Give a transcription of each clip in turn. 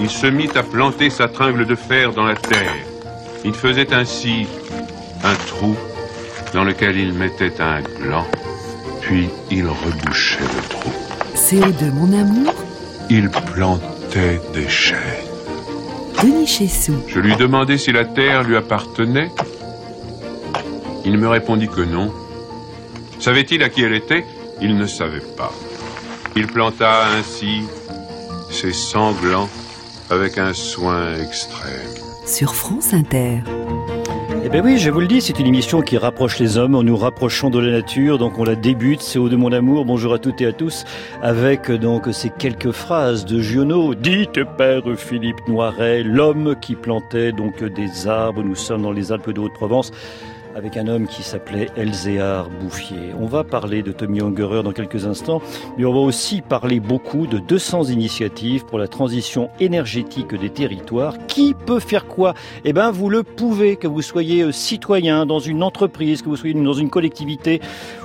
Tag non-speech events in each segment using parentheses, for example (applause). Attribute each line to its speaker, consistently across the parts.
Speaker 1: il se mit à planter sa tringle de fer dans la terre. Il faisait ainsi un trou dans lequel il mettait un gland, puis il rebouchait le trou.
Speaker 2: CO2, mon amour
Speaker 1: Il plantait des.
Speaker 2: Denis Chessou.
Speaker 1: Je lui demandai si la terre lui appartenait. Il me répondit que non. Savait-il à qui elle était? Il ne savait pas. Il planta ainsi ses sanglants avec un soin extrême.
Speaker 2: Sur France Inter.
Speaker 3: Eh bien oui, je vous le dis, c'est une émission qui rapproche les hommes en nous rapprochant de la nature. Donc on la débute, c'est au de mon amour. Bonjour à toutes et à tous, avec donc ces quelques phrases de Giono. Dites, père Philippe Noiret, l'homme qui plantait donc des arbres. Nous sommes dans les Alpes de Haute-Provence avec un homme qui s'appelait Elzéar Bouffier. On va parler de Tommy Ungerer dans quelques instants, mais on va aussi parler beaucoup de 200 initiatives pour la transition énergétique des territoires. Qui peut faire quoi? Eh bien, vous le pouvez, que vous soyez euh, citoyen dans une entreprise, que vous soyez dans une collectivité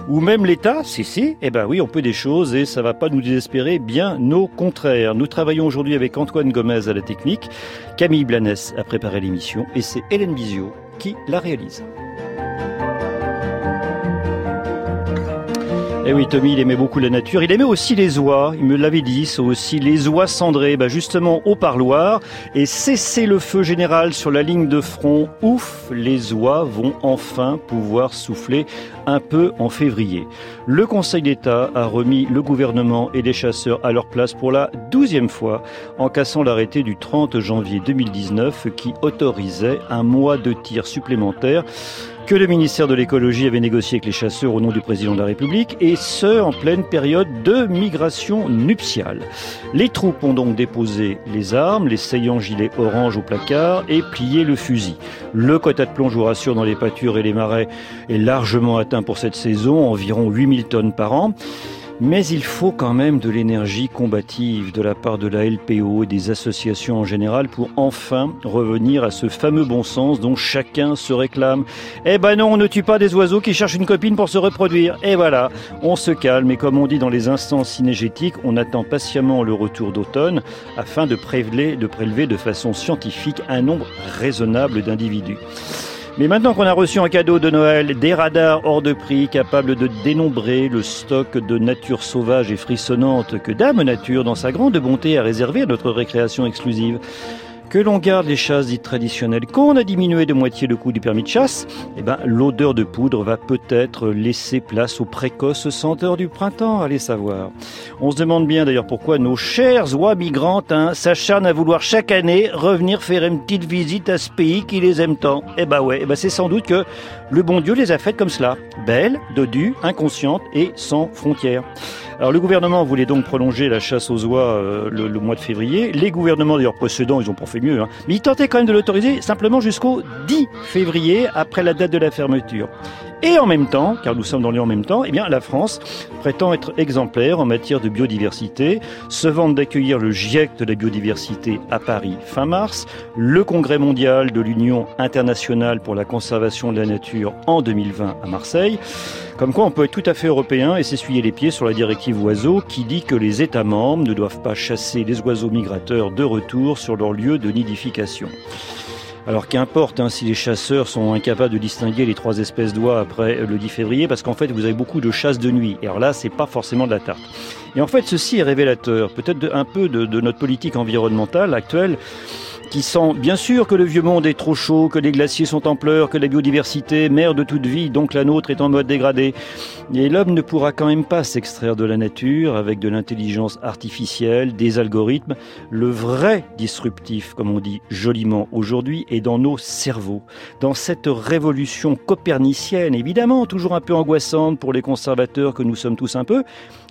Speaker 3: ou même l'État, si, si, eh bien oui, on peut des choses et ça va pas nous désespérer, bien au contraire. Nous travaillons aujourd'hui avec Antoine Gomez à la technique, Camille Blanes a préparé l'émission et c'est Hélène Bizio qui la réalise. Eh oui, Tommy, il aimait beaucoup la nature. Il aimait aussi les oies. Il me l'avait dit, c'est aussi les oies cendrées. Bah, justement, au parloir. Et cesser le feu général sur la ligne de front. Ouf, les oies vont enfin pouvoir souffler un peu en février. Le Conseil d'État a remis le gouvernement et les chasseurs à leur place pour la douzième fois en cassant l'arrêté du 30 janvier 2019 qui autorisait un mois de tir supplémentaire que le ministère de l'écologie avait négocié avec les chasseurs au nom du président de la République, et ce, en pleine période de migration nuptiale. Les troupes ont donc déposé les armes, les saillants gilets orange au placard et plié le fusil. Le quota de plomb, je vous rassure, dans les pâtures et les marais est largement atteint pour cette saison, environ 8000 tonnes par an. Mais il faut quand même de l'énergie combative de la part de la LPO et des associations en général pour enfin revenir à ce fameux bon sens dont chacun se réclame. Eh ben non, on ne tue pas des oiseaux qui cherchent une copine pour se reproduire. Et voilà, on se calme et comme on dit dans les instances synergétiques, on attend patiemment le retour d'automne afin de prélever, de prélever de façon scientifique un nombre raisonnable d'individus. Mais maintenant qu'on a reçu en cadeau de Noël des radars hors de prix capables de dénombrer le stock de nature sauvage et frissonnante que Dame Nature, dans sa grande bonté, a réservé à notre récréation exclusive, que l'on garde les chasses dites traditionnelles, qu'on a diminué de moitié le coût du permis de chasse, eh ben, l'odeur de poudre va peut-être laisser place aux précoces senteurs du printemps, allez savoir. On se demande bien d'ailleurs pourquoi nos chères oies migrantes hein, s'acharnent à vouloir chaque année revenir faire une petite visite à ce pays qui les aime tant. Eh ben ouais, eh ben c'est sans doute que le bon Dieu les a faites comme cela, belles, dodues, inconscientes et sans frontières. Alors le gouvernement voulait donc prolonger la chasse aux oies euh, le, le, mois de février. Les gouvernements d'ailleurs précédents, ils ont pas fait mieux, hein. mais ils tentaient quand même de l'autoriser simplement jusqu'au 10 février, après la date de la fermeture. Et en même temps, car nous sommes dans les en même temps, eh bien, la France prétend être exemplaire en matière de biodiversité, se vante d'accueillir le GIEC de la biodiversité à Paris fin mars, le congrès mondial de l'Union internationale pour la conservation de la nature en 2020 à Marseille. Comme quoi on peut être tout à fait européen et s'essuyer les pieds sur la directive oiseaux qui dit que les États membres ne doivent pas chasser les oiseaux migrateurs de retour sur leur lieu de nidification. Alors qu'importe hein, si les chasseurs sont incapables de distinguer les trois espèces d'oies après le 10 février, parce qu'en fait vous avez beaucoup de chasse de nuit. Et alors là, c'est pas forcément de la tarte. Et en fait, ceci est révélateur, peut-être un peu de notre politique environnementale actuelle qui sent bien sûr que le vieux monde est trop chaud, que les glaciers sont en pleurs, que la biodiversité, mère de toute vie, donc la nôtre, est en mode dégradé. Et l'homme ne pourra quand même pas s'extraire de la nature avec de l'intelligence artificielle, des algorithmes. Le vrai disruptif, comme on dit joliment aujourd'hui, est dans nos cerveaux. Dans cette révolution copernicienne, évidemment, toujours un peu angoissante pour les conservateurs que nous sommes tous un peu,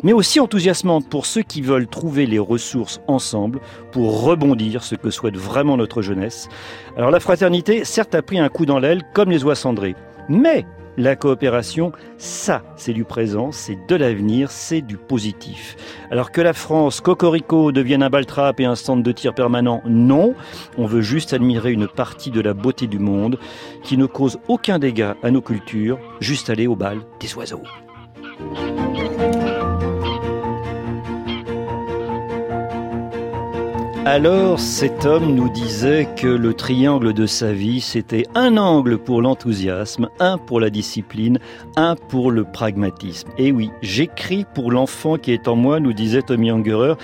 Speaker 3: mais aussi enthousiasmante pour ceux qui veulent trouver les ressources ensemble pour rebondir, ce que souhaite vraiment notre jeunesse. Alors la fraternité, certes, a pris un coup dans l'aile, comme les oies cendrées. Mais la coopération, ça, c'est du présent, c'est de l'avenir, c'est du positif. Alors que la France, cocorico, devienne un baltrap et un stand de tir permanent, non. On veut juste admirer une partie de la beauté du monde qui ne cause aucun dégât à nos cultures, juste aller au bal des oiseaux. Alors, cet homme nous disait que le triangle de sa vie, c'était un angle pour l'enthousiasme, un pour la discipline, un pour le pragmatisme. Et oui, j'écris pour l'enfant qui est en moi, nous disait Tommy Ungerer,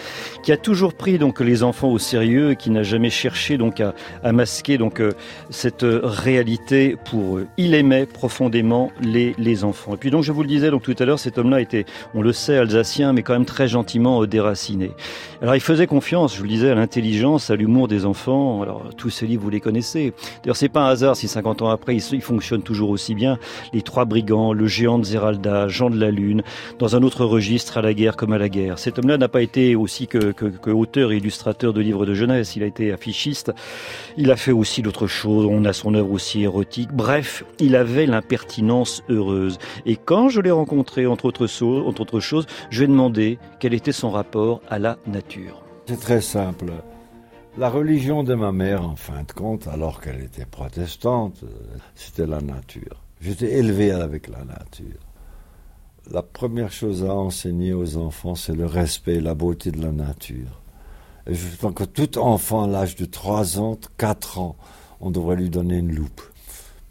Speaker 3: qui a toujours pris donc les enfants au sérieux et qui n'a jamais cherché donc à, masquer donc euh, cette réalité pour eux. Il aimait profondément les, les enfants. Et puis donc, je vous le disais donc tout à l'heure, cet homme-là était, on le sait, alsacien, mais quand même très gentiment déraciné. Alors, il faisait confiance, je vous le disais, à l'intelligence, à l'humour des enfants. Alors, tous ces livres, vous les connaissez. D'ailleurs, c'est pas un hasard si 50 ans après, ils, fonctionnent toujours aussi bien. Les Trois Brigands, Le Géant de Zeralda, Jean de la Lune, dans un autre registre, à la guerre comme à la guerre. Cet homme-là n'a pas été aussi que, que, auteur et illustrateur de livres de jeunesse. Il a été affichiste. Il a fait aussi d'autres choses. On a son œuvre aussi érotique. Bref, il avait l'impertinence heureuse. Et quand je l'ai rencontré, entre autres, entre autres choses, je lui ai demandé quel était son rapport à la nature.
Speaker 4: C'est très simple. La religion de ma mère, en fin de compte, alors qu'elle était protestante, c'était la nature. J'étais élevé avec la nature. La première chose à enseigner aux enfants, c'est le respect et la beauté de la nature. Et je pense que tout enfant à l'âge de 3 ans, 4 ans, on devrait lui donner une loupe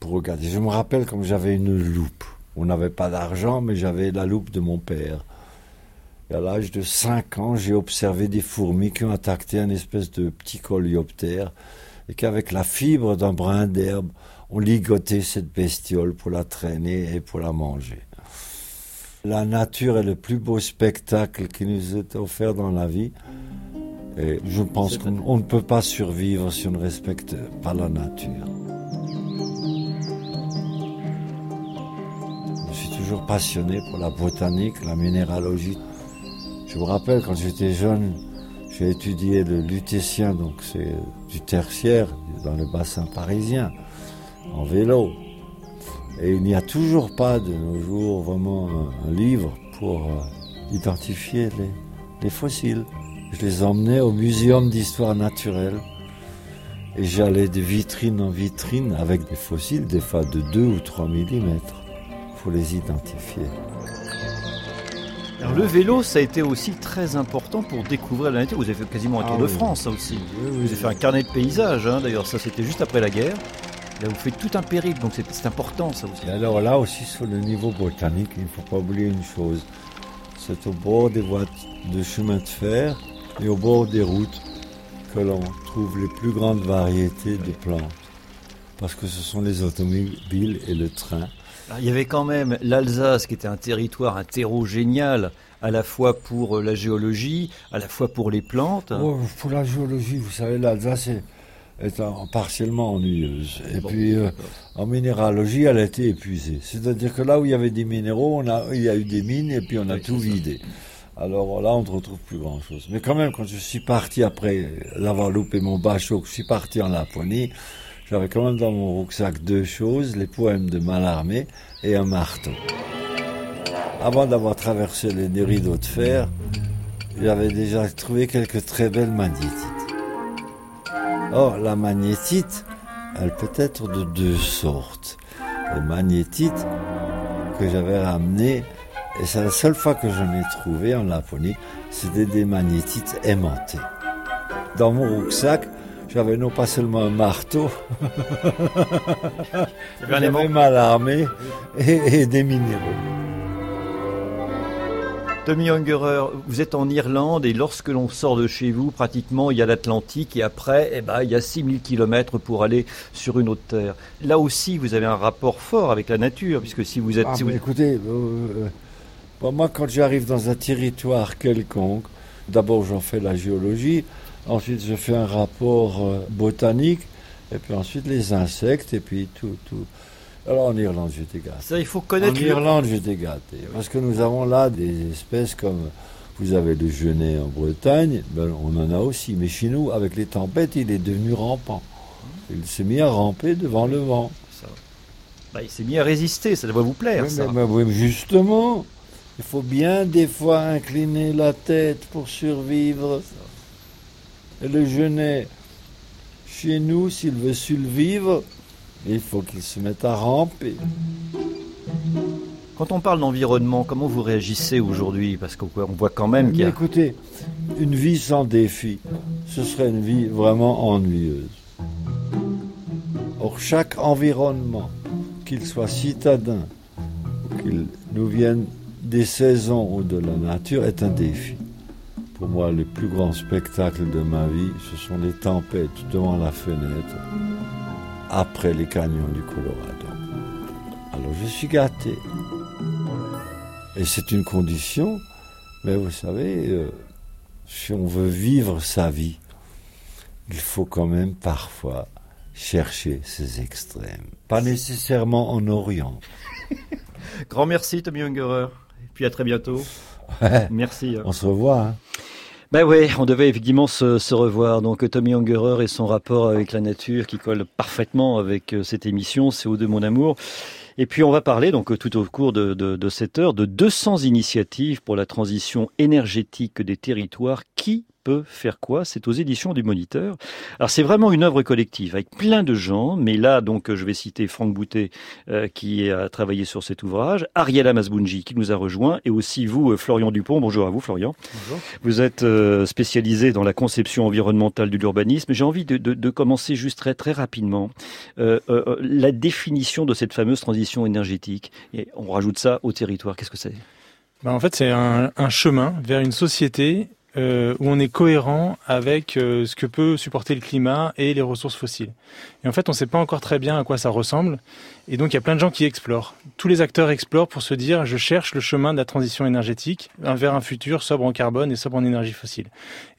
Speaker 4: pour regarder. Je me rappelle comme j'avais une loupe. On n'avait pas d'argent, mais j'avais la loupe de mon père à l'âge de 5 ans, j'ai observé des fourmis qui ont attaqué un espèce de petit coléoptère et qu'avec la fibre d'un brin d'herbe, on ligotait cette bestiole pour la traîner et pour la manger. La nature est le plus beau spectacle qui nous est offert dans la vie. Et je pense qu'on ne peut pas survivre si on ne respecte pas la nature. Je suis toujours passionné pour la botanique, la minéralogie. Je me rappelle quand j'étais jeune, j'ai étudié le lutétien, donc c'est du tertiaire, dans le bassin parisien, en vélo. Et il n'y a toujours pas de nos jours vraiment un, livre pour euh, identifier les, les fossiles. Je les emmenais au muséum d'histoire naturelle et j'allais de vitrine en vitrine avec des fossiles, des fois de 2 ou 3 mm, pour les identifier
Speaker 3: le vélo, ça a été aussi très important pour découvrir la nature. Vous avez fait quasiment un tour ah de France, ça aussi. Vous avez fait un carnet de paysages, hein. d'ailleurs, ça c'était juste après la guerre. Là, vous faites tout un périple, donc c'est important ça aussi.
Speaker 4: alors là aussi, sur le niveau botanique, il ne faut pas oublier une chose. C'est au bord des voies de chemin de fer et au bord des routes que l'on trouve les plus grandes variétés de plantes. Parce que ce sont les automobiles et le train
Speaker 3: il y avait quand même l'Alsace qui était un territoire, un terreau génial, à la fois pour euh, la géologie, à la fois pour les plantes.
Speaker 4: pour la géologie, vous savez, l'Alsace est, partiellement ennuyeuse. Et puis, euh, en minéralogie, elle a été épuisée. C'est-à-dire que là où il y avait des minéraux, on a, il y a eu des mines et puis on a tout vidé. Alors là, on ne retrouve plus grand-chose. Mais quand même, quand je suis parti après l'avoir loupé mon bachot, je suis parti en Laponie, j'avais quand même dans mon rucksack deux choses, les poèmes de Mallarmé et un marteau. Avant d'avoir traversé les rideaux de fer, j'avais déjà trouvé quelques très belles magnétites. Or, la magnétite, elle peut être de deux sortes. Les magnétites que j'avais ramenées, et c'est la seule fois que j'en ai trouvé en Laponie, c'était des magnétites aimantées. Dans mon rucksack, j'avais non pas seulement un marteau, (laughs) j'avais mal armé et, des minéraux.
Speaker 3: Tommy Ungerer, vous êtes en Irlande et lorsque l'on sort de chez vous, pratiquement, il y a l'Atlantique et après, eh ben, il y a 6000 km pour aller sur une autre terre. Là aussi, vous avez un rapport fort avec la nature, puisque si vous êtes...
Speaker 4: Ah,
Speaker 3: vous...
Speaker 4: Écoutez, euh, euh, moi, quand j'arrive dans un territoire quelconque, d'abord j'en fais la géologie, Ensuite, je fais un rapport euh, botanique, et puis ensuite les insectes, et puis tout, tout. Alors en Irlande, j'étais gâté.
Speaker 3: Ça, il faut connaître.
Speaker 4: En Irlande, j'étais gâté. Parce que nous avons là des espèces comme. Vous avez le genêt en Bretagne, ben, on en a aussi. Mais chez nous, avec les tempêtes, il est devenu rampant. Il s'est mis à ramper devant le vent.
Speaker 3: Bah, il s'est mis à résister, ça doit vous plaire.
Speaker 4: Oui, Mais, justement, il faut bien des fois incliner la tête pour survivre. Le genêt, chez nous, s'il veut survivre, il faut qu'il se mette à ramper.
Speaker 3: Quand on parle d'environnement, comment vous réagissez aujourd'hui? Parce qu'on voit quand même qu'il y a...
Speaker 4: Écoutez, une vie sans défi, ce serait une vie vraiment ennuyeuse. Or, chaque environnement, qu'il soit citadin, qu'il nous vienne des saisons ou de la nature, est un défi. Pour moi, le plus grand spectacle de ma vie, ce sont les tempêtes devant la fenêtre, après les canyons du Colorado. Alors je suis gâté. Et c'est une condition, mais vous savez, euh, si on veut vivre sa vie, il faut quand même parfois chercher ces extrêmes. Pas nécessairement en Orient. (laughs)
Speaker 3: Grand merci Tommy Ungerer. Et puis à très bientôt. Merci.
Speaker 4: On se revoit. Hein.
Speaker 3: Ben oui, on devait effectivement se, revoir. Donc Tommy Ungerer et son rapport avec la nature qui colle parfaitement avec euh, cette émission, CO2 Mon Amour. Et puis on va parler donc tout au cours de, de cette heure de 200 initiatives pour la transition énergétique des territoires qui peut faire quoi C'est aux éditions du Moniteur. Alors c'est vraiment une œuvre collective avec plein de gens, mais là donc je vais citer Franck Boutet euh, qui a travaillé sur cet ouvrage, Ariela Masbounji qui nous a rejoint et aussi vous euh, Florian Dupont. Bonjour à vous Florian.
Speaker 5: Bonjour.
Speaker 3: Vous êtes euh, spécialisé dans la conception environnementale de l'urbanisme. J'ai envie de, de, de, commencer juste très très rapidement la définition de cette fameuse transition énergétique. Et on rajoute ça au territoire. Qu'est-ce que c'est?
Speaker 5: Ben en fait, c'est un, un, chemin vers une société euh, où on est cohérent avec euh, ce que peut supporter le climat et les ressources fossiles. Et en fait, on ne sait pas encore très bien à quoi ça ressemble. Et donc, il y a plein de gens qui explorent. Tous les acteurs explorent pour se dire, je cherche le chemin de la transition énergétique vers un futur sobre en carbone et sobre en énergie fossile.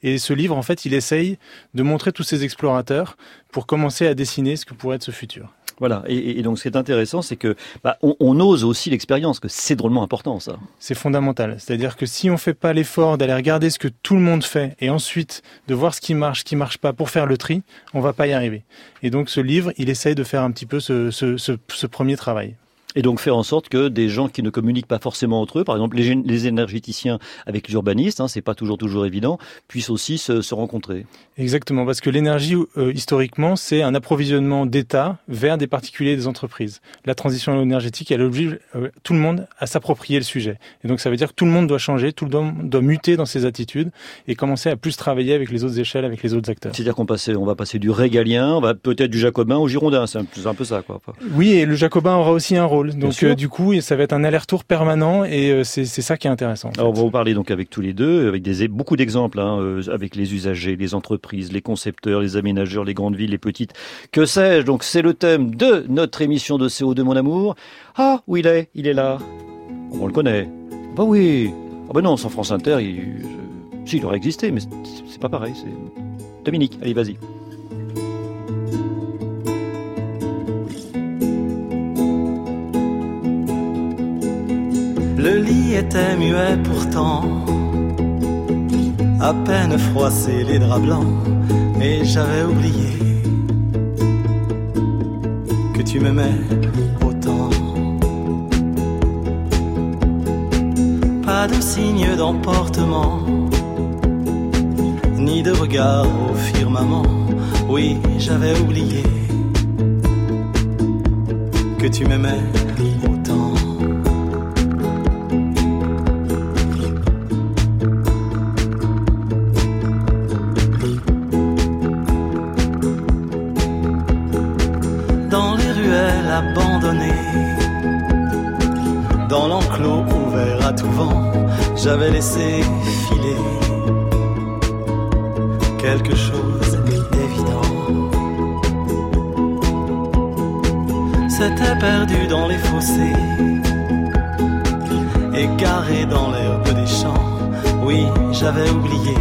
Speaker 5: Et ce livre, en fait, il essaye de montrer tous ces explorateurs pour commencer à dessiner ce que pourrait être ce futur.
Speaker 3: Voilà. Et, donc, ce qui est intéressant, c'est que bah, on, ose aussi l'expérience, que c'est drôlement important, ça.
Speaker 5: C'est fondamental. C'est-à-dire que si on fait pas l'effort d'aller regarder ce que tout le monde fait et ensuite de voir ce qui marche, ce qui marche pas pour faire le tri, on va pas y arriver. Et donc, ce livre, il essaye de faire un petit peu ce, ce premier travail.
Speaker 3: Et donc faire en sorte que des gens qui ne communiquent pas forcément entre eux, par exemple les, les énergéticiens avec les urbanistes, hein, c'est pas toujours toujours évident, puissent aussi se, se rencontrer.
Speaker 5: Exactement, parce que l'énergie euh, historiquement c'est un approvisionnement d'État vers des particuliers et des entreprises. La transition énergétique elle oblige euh, tout le monde à s'approprier le sujet. Et donc ça veut dire que tout le monde doit changer, tout le monde doit muter dans ses attitudes et commencer à plus travailler avec les autres échelles, avec les autres acteurs.
Speaker 3: C'est-à-dire qu'on on va passer du régalien, on va peut-être du jacobin au girondin, c'est un, un peu ça quoi.
Speaker 5: Oui, et le jacobin aura aussi un rôle donc euh, du coup, ça va être un aller-retour permanent et euh, c'est ça qui est intéressant.
Speaker 3: Alors, on va vous parler donc avec tous les deux, avec des, beaucoup d'exemples, hein, euh, avec les usagers, les entreprises, les concepteurs, les aménageurs, les grandes villes, les petites. Que sais-je? Donc c'est le thème de notre émission de CO2 Mon Amour. Ah, où il est? Il est là. On le connaît. Bah oui. Ah bah non, sans France Inter, il, si, il aurait existé, mais c'est pas pareil. C'est Dominique. Allez, vas-y.
Speaker 6: Le lit était muet pourtant, à peine froissé les draps blancs, et j'avais oublié que tu m'aimais autant. Pas de signe d'emportement, ni de regard au firmament. Oui, j'avais oublié que tu m'aimais j'avais laissé filer quelque chose d'évident. C'était perdu dans les fossés, égaré dans l'herbe des champs. Oui, j'avais oublié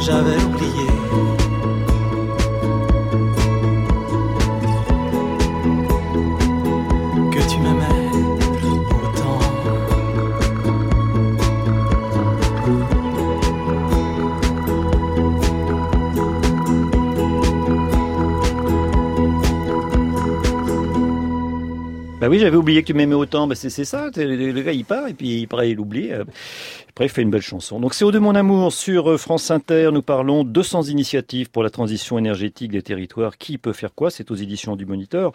Speaker 6: j'avais oublié. Que tu m'aimais autant.
Speaker 3: Bah oui, j'avais oublié que tu m'aimais autant. Bah c'est ça. Le, gars, il part et puis après, il oublie. Après, il fait une belle chanson. Donc, CO2 Mon Amour sur euh, France Inter. Nous parlons 200 initiatives pour la transition énergétique des territoires. Qui peut faire quoi? C'est aux éditions du Moniteur.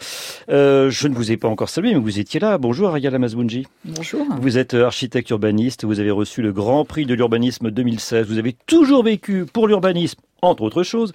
Speaker 3: Euh, je ne vous ai pas encore salué, mais vous étiez là. Bonjour, Ariel Amazbounji.
Speaker 7: Bonjour.
Speaker 3: Vous êtes euh, architecte urbaniste. Vous avez reçu le Grand Prix de l'urbanisme 2016. Vous avez toujours vécu pour l'urbanisme, entre autres choses.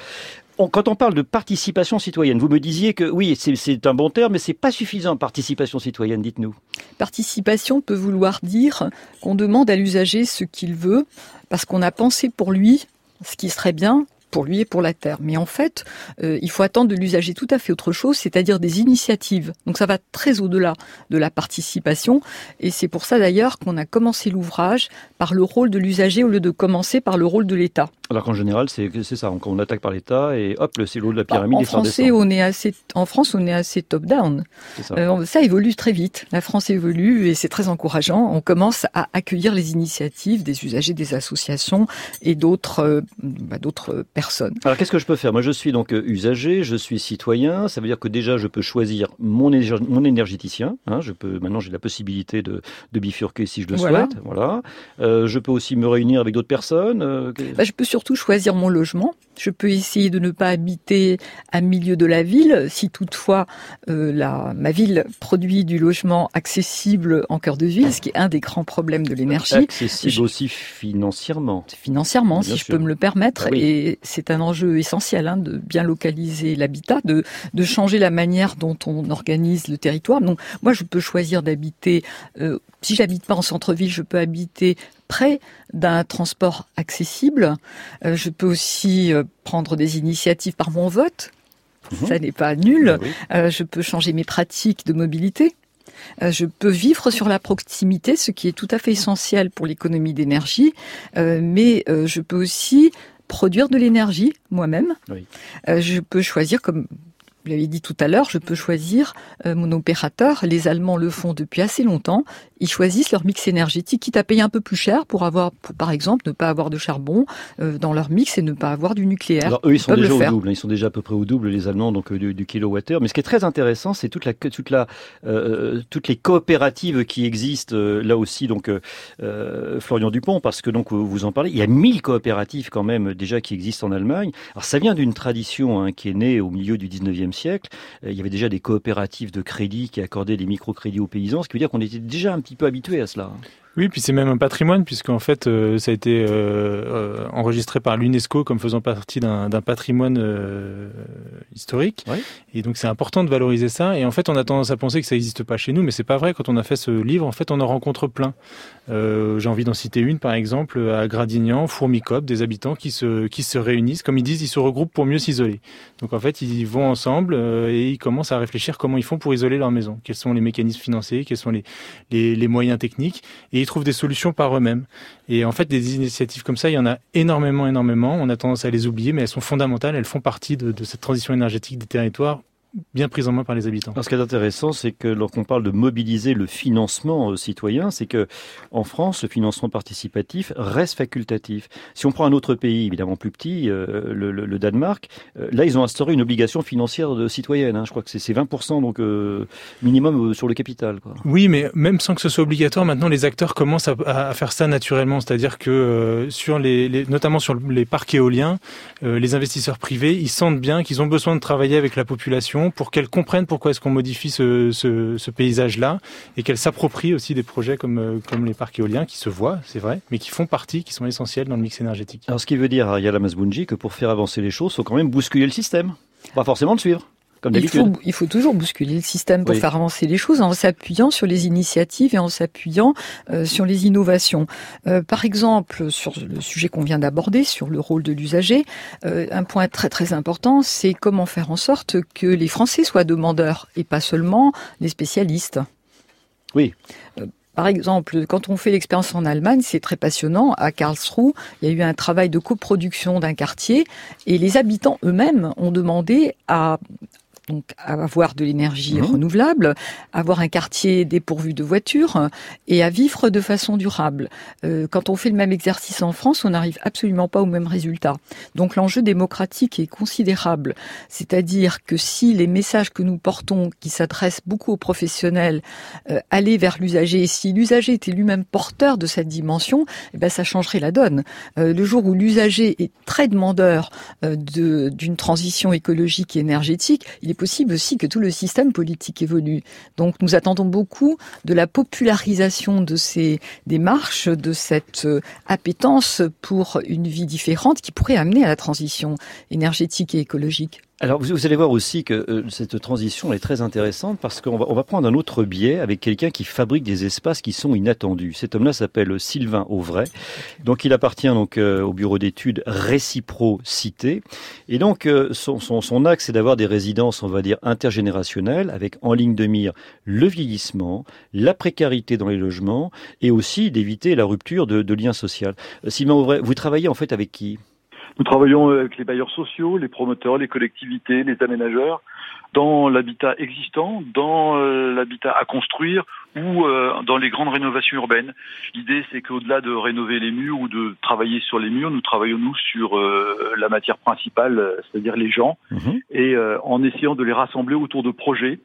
Speaker 3: Quand on parle de participation citoyenne, vous me disiez que oui, c'est- c'est un bon terme, mais c'est pas suffisant. Participation citoyenne, dites-nous.
Speaker 7: Participation peut vouloir dire qu'on demande à l'usager ce qu'il veut parce qu'on a pensé pour lui ce qui serait bien pour lui et pour la Terre. Mais en fait, euh, il faut attendre de l'usager tout à fait autre chose, c'est-à-dire des initiatives. Donc ça va très au-delà de la participation. Et c'est pour ça d'ailleurs qu'on a commencé l'ouvrage par le rôle de l'usager au lieu de commencer par le rôle de l'État.
Speaker 3: Alors qu'en général, c'est ça. On, on attaque par l'État et hop, le- c'est l'eau de la
Speaker 7: Bah,
Speaker 3: pyramide
Speaker 7: en français, on est assez, en France, on est assez top-down.
Speaker 3: Ça.
Speaker 7: Euh, ça évolue très vite. La France évolue et c'est très encourageant. On commence à accueillir les initiatives des usagers, des associations et d'autres euh, bah, d'autres personnes.
Speaker 3: Alors qu'est-ce que je peux faire? Moi, je suis donc euh, usager, je suis citoyen. Ça veut dire que déjà, je peux choisir mon, mon énergéticien. hein. je peux maintenant, j'ai la possibilité de, de bifurquer si je le
Speaker 7: Voilà.
Speaker 3: souhaite. Voilà. Euh, je peux aussi me réunir avec d'autres personnes. euh,
Speaker 7: Bah, je peux surtout choisir mon logement. Je peux essayer de ne pas habiter à milieu de la ville, si toutefois euh, la, ma ville produit du logement accessible en cœur de ville, ce qui est un des grands problèmes de l'énergie.
Speaker 3: accessible
Speaker 7: Je-
Speaker 3: aussi financièrement.
Speaker 7: financièrement,
Speaker 3: Bien
Speaker 7: si je peux me le permettre.
Speaker 3: Ah oui.
Speaker 7: Et c'est un enjeu essentiel hein, de bien localiser l'habitat, de, de changer la manière dont on organise le territoire. Donc moi, je peux choisir d'habiter. euh, si j'habite pas en centre-ville, je peux habiter près d'un transport accessible. Euh, je peux aussi euh, prendre des initiatives par mon vote.
Speaker 3: Mhm.
Speaker 7: Ça n'est pas nul.
Speaker 3: Oui.
Speaker 7: Euh, je peux changer mes pratiques de mobilité. Je peux vivre sur la proximité, ce qui est tout à fait essentiel pour l'économie d'énergie, mais je peux aussi produire de l'énergie moi-même.
Speaker 3: Oui.
Speaker 7: Je peux choisir, comme vous l'avez dit tout à l'heure, je peux choisir mon opérateur. Les Allemands le font depuis assez longtemps. Ils choisissent leur mix énergétique, quitte à payer un peu plus cher pour avoir, pour, par exemple, ne pas avoir de charbon euh, dans leur mix et ne pas avoir du nucléaire.
Speaker 3: Alors eux, ils sont déjà au
Speaker 7: faire.
Speaker 3: double. hein. Ils sont déjà à peu près au double, les Allemands, donc euh, du, du kilowattheure. Mais ce qui est très intéressant, c'est toute la, toute la, euh, toutes les coopératives qui existent là aussi. Donc Florian Dupont, parce que donc vous en parlez, il y a 1000 coopératives quand même déjà qui existent en Allemagne. Alors ça vient d'une tradition hein, qui est née au milieu du 19e siècle. Il y avait déjà des coopératives de crédit qui accordaient des microcrédits aux paysans, ce qui veut dire qu'on était déjà un petit peu habitué à cela.
Speaker 5: Oui, puis c'est même un patrimoine, puisqu'en fait, euh, ça a été euh, euh, enregistré par l'UNESCO comme faisant partie d'un patrimoine euh, historique.
Speaker 3: Oui.
Speaker 5: Et donc, c'est important de valoriser ça. Et en fait, on a tendance à penser que ça n'existe pas chez nous, mais c'est pas vrai. Quand on a fait ce livre, en fait, on en rencontre plein. J'ai envie d'en citer une, par exemple, à Gradignan, Fourmicop, des habitants qui se, qui se réunissent. Comme ils disent, ils se regroupent pour mieux s'isoler. Donc, en fait, ils vont ensemble et ils commencent à réfléchir comment ils font pour isoler leur maison. Quels sont les mécanismes financiers, quels sont les, les, les moyens techniques? Et ils trouvent des solutions par eux-mêmes. Et en fait, des initiatives comme ça, il y en a énormément, énormément. On a tendance à les oublier, mais elles sont fondamentales. Elles font partie de, de cette transition énergétique des territoires bien prise en main par les habitants.
Speaker 3: Alors, ce qui est intéressant, c'est que lorsqu'on parle de mobiliser le financement citoyen, c'est que en France, le financement participatif reste facultatif. Si on prend un autre pays, évidemment plus petit, euh, le, le- le Danemark, euh, là, ils ont instauré une obligation financière de citoyenne. hein. Je crois que c'est c'est 20% donc euh, minimum sur le capital. Quoi.
Speaker 5: Oui, mais même sans que ce soit obligatoire, maintenant les acteurs commencent à, à faire ça naturellement, c'est-à-dire que sur les, les- notamment sur les parcs éoliens, les investisseurs privés, ils sentent bien qu'ils ont besoin de travailler avec la population pour qu'elle comprenne pourquoi est-ce qu'on modifie ce, ce, paysage-là et qu'elle s'approprie aussi des projets comme, euh, comme les parcs éoliens qui se voient, c'est vrai, mais qui font partie, qui sont essentiels dans le mix énergétique.
Speaker 3: Alors, ce qui veut dire, Ariel Amasbounji, que pour faire avancer les choses, il faut quand même bousculer le système. Pas forcément le suivre, comme
Speaker 7: Il faut, il faut toujours bousculer le système pour
Speaker 3: Oui.
Speaker 7: faire avancer les choses en s'appuyant sur les initiatives et en s'appuyant euh, sur les innovations. Euh, par exemple, sur le sujet qu'on vient d'aborder, sur le rôle de l'usager, euh, un point très très important, c'est comment faire en sorte que les Français soient demandeurs et pas seulement les spécialistes.
Speaker 3: Oui.
Speaker 7: Par exemple, quand on fait l'expérience en Allemagne, c'est très passionnant. À Karlsruhe, il y a eu un travail de coproduction d'un quartier et les habitants eux-mêmes ont demandé à donc avoir de l'énergie
Speaker 3: Mhm.
Speaker 7: renouvelable, avoir un quartier dépourvu de voitures et à vivre de façon durable. Euh, quand on fait le même exercice en France, on n'arrive absolument pas au même résultat. Donc l'enjeu démocratique est considérable. C'est-à-dire que si les messages que nous portons, qui s'adressent beaucoup aux professionnels, euh, allaient vers l'usager, et si l'usager était lui-même porteur de cette dimension, eh ben ça changerait la donne. Euh, le jour où l'usager est très demandeur euh, de- d'une transition écologique et énergétique, il est possible aussi que tout le système politique évolue. Donc nous attendons beaucoup de la popularisation de ces démarches, de cette euh, appétence pour une vie différente qui pourrait amener à la transition énergétique et écologique.
Speaker 3: Alors vous, vous allez voir aussi que euh, cette transition est très intéressante parce qu'on va, on va prendre un autre biais avec quelqu'un qui fabrique des espaces qui sont inattendus. Cet homme-là s'appelle Sylvain Auvray. Donc il appartient donc euh, au bureau d'études Réciprocité. Et donc euh, son, son, son axe c'est d'avoir des résidences, on va dire, intergénérationnelles avec en ligne de mire le vieillissement, la précarité dans les logements et aussi d'éviter la rupture de, de liens sociaux. Euh, Sylvain Auvray, vous travaillez en fait avec qui?
Speaker 8: Nous travaillons avec les bailleurs sociaux, les promoteurs, les collectivités, les aménageurs, dans l'habitat existant, dans euh, l'habitat à construire ou euh, dans les grandes rénovations urbaines. L'idée, c'est qu'au-delà de rénover les murs ou de travailler sur les murs, nous travaillons nous sur euh, la matière principale, c'est-à-dire les gens,
Speaker 3: Mhm.
Speaker 8: et en essayant de les rassembler autour de projets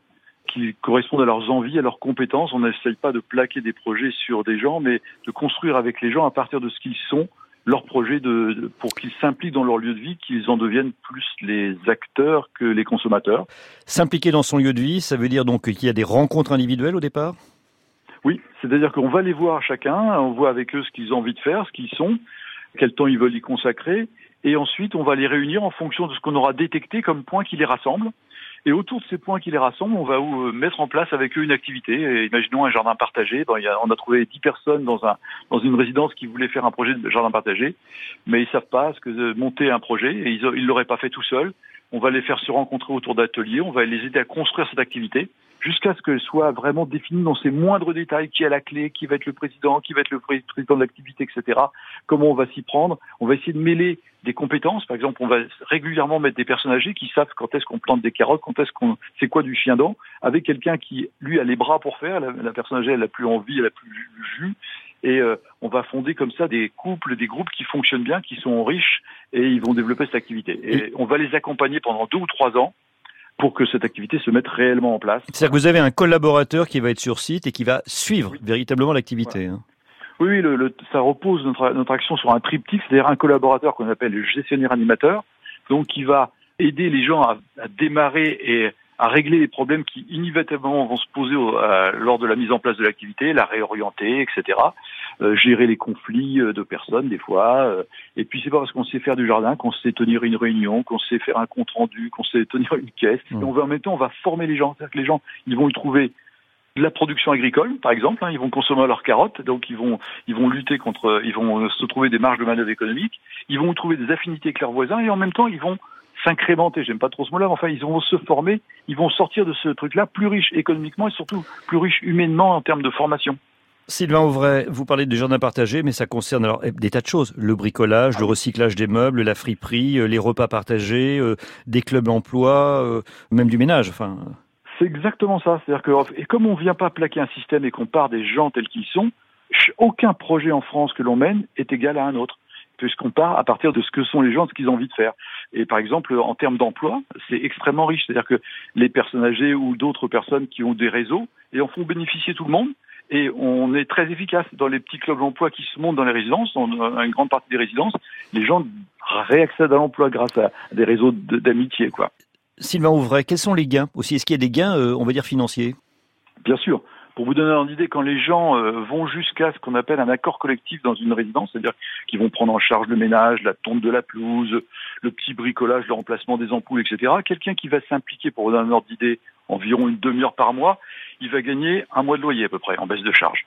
Speaker 8: qui correspondent à leurs envies, à leurs compétences. On n'essaye pas de plaquer des projets sur des gens, mais de construire avec les gens à partir de ce qu'ils sont leur projet de, pour qu'ils s'impliquent dans leur lieu de vie, qu'ils en deviennent plus les acteurs que les consommateurs.
Speaker 3: S'impliquer dans son lieu de vie, ça veut dire donc qu'il y a des rencontres individuelles au départ?
Speaker 8: Oui, c'est-à-dire qu'on va les voir chacun, on voit avec eux ce qu'ils ont envie de faire, ce qu'ils sont, quel temps ils veulent y consacrer, et ensuite on va les réunir en fonction de ce qu'on aura détecté comme points qui les rassemblent. Et autour de ces points qui les rassemblent, on va euh, mettre en place avec eux une activité. Imaginons un jardin partagé. On a trouvé 10 personnes dans une résidence qui voulaient faire un projet de jardin partagé, mais ils savent pas ce que euh, monter un projet et ils ne l'auraient pas fait tout seuls. On va les faire se rencontrer autour d'ateliers, on va les aider à construire cette activité jusqu'à ce qu'elle soit vraiment définie dans ses moindres détails, qui a la clé, qui va être le président, qui va être le pré- président de l'activité, etc. Comment on va s'y prendre. On va essayer de mêler des compétences. Par exemple, on va régulièrement mettre des personnes âgées qui savent quand est-ce qu'on plante des carottes, quand est-ce qu'on, c'est quoi du chien dent, avec quelqu'un qui, lui, a les bras pour faire. La, la personne âgée, elle a plus envie, elle a plus jus. Et euh, on va fonder comme ça des couples, des groupes qui fonctionnent bien, qui sont riches, et ils vont développer cette activité. Et on va les accompagner pendant deux ou trois ans pour que cette activité se mette réellement en place.
Speaker 3: C'est-à-dire que vous avez un collaborateur qui va être sur site et qui va suivre
Speaker 8: Oui.
Speaker 3: véritablement l'activité. hein.
Speaker 8: Oui, oui, le, le- ça repose notre, notre action sur un triptyque, c'est-à-dire un collaborateur qu'on appelle le gestionnaire animateur, donc qui va aider les gens à, à démarrer et à régler les problèmes qui inévitablement vont se poser au- à- lors de la mise en place de l'activité, la réorienter, etc. Euh, gérer les conflits euh, de personnes des fois. euh, et puis c'est pas parce qu'on sait faire du jardin qu'on sait tenir une réunion, qu'on sait faire un compte rendu, qu'on sait tenir une caisse.
Speaker 3: Mmh.
Speaker 8: Et on va en même temps on va former les gens, c'est-à-dire que les gens ils vont y trouver de la production agricole, par exemple, hein, ils vont consommer leurs carottes, donc ils vont ils vont lutter contre, ils vont se trouver des marges de manœuvre économiques, ils vont trouver des affinités avec leurs voisins et en même temps ils vont s'incrémenter, j'aime pas trop ce mot-là, mais enfin ils vont se former, ils vont sortir de ce truc-là plus riche économiquement et surtout plus riche humainement en termes de formation.
Speaker 3: Sylvain Auvray, vous parlez de jardin partagé, mais ça concerne alors eh, des tas de choses. Le bricolage, le recyclage des meubles, la friperie, euh, les repas partagés, euh, des clubs emploi, euh, même du ménage. Enfin.
Speaker 8: C'est exactement ça. C'est-à-dire que, et comme on vient pas plaquer un système et qu'on part des gens tels qu'ils sont, aucun projet en France que l'on mène est égal à un autre, puisqu'on part à partir de ce que sont les gens, de ce qu'ils ont envie de faire. Et par exemple, en termes d'emploi, c'est extrêmement riche. C'est-à-dire que les personnes âgées ou d'autres personnes qui ont des réseaux et en font bénéficier tout le monde. Et on est très efficace dans les petits clubs d'emploi qui se montent dans les résidences, dans une grande partie des résidences. Les gens réaccèdent à l'emploi grâce à des réseaux d'amitié, quoi.
Speaker 3: Sylvain Auvray, quels sont les gains aussi? Est-ce qu'il y a des gains, euh, on va dire, financiers?
Speaker 8: Bien sûr. Pour vous donner une idée, quand les gens euh, vont jusqu'à ce qu'on appelle un accord collectif dans une résidence, c'est-à-dire qu'ils vont prendre en charge le ménage, la tonte de la pelouse, le petit bricolage, le remplacement des ampoules, etc., quelqu'un qui va s'impliquer, pour vous donner un ordre d'idée, environ une demi-heure par mois, il va gagner un mois de loyer à peu près en baisse de charge.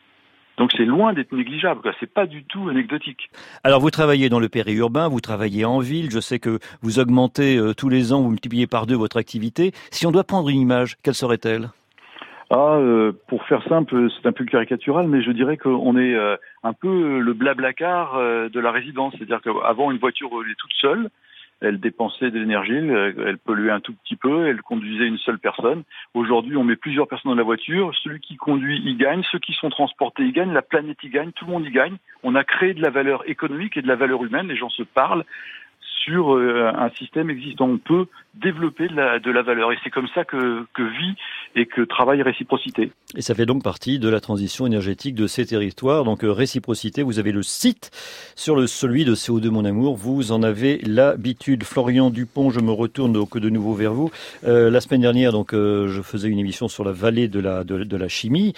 Speaker 8: Donc c'est loin d'être négligeable, c'est pas du tout anecdotique.
Speaker 3: Alors vous travaillez dans le périurbain, vous travaillez en ville, je sais que vous augmentez euh, tous les ans, vous multipliez par deux votre activité. Si on doit prendre une image, quelle serait-elle?
Speaker 8: Ah, euh, pour faire simple, c'est un peu caricatural, mais je dirais qu'on est euh, un peu le blablacar de la résidence. C'est-à-dire qu'avant, une voiture roulait toute seule, elle dépensait de l'énergie, elle, polluait un tout petit peu, elle conduisait une seule personne. Aujourd'hui, on met plusieurs personnes dans la voiture. Celui qui conduit, il gagne. Ceux qui sont transportés, ils gagnent. La planète, il gagne. Tout le monde y gagne. On a créé de la valeur économique et de la valeur humaine. Les gens se parlent sur euh, un système existant. On peut développer de la, de la valeur. Et c'est comme ça que, que vit et que travaille Réciprocité.
Speaker 3: Et ça fait donc partie de la transition énergétique de ces territoires. Donc euh, Réciprocité, vous avez le site sur le celui de CO2 Mon Amour. Vous en avez l'habitude. Florian Dupont, je me retourne donc de nouveau vers vous. Euh, la semaine dernière, donc je faisais une émission sur la vallée de la de, la chimie,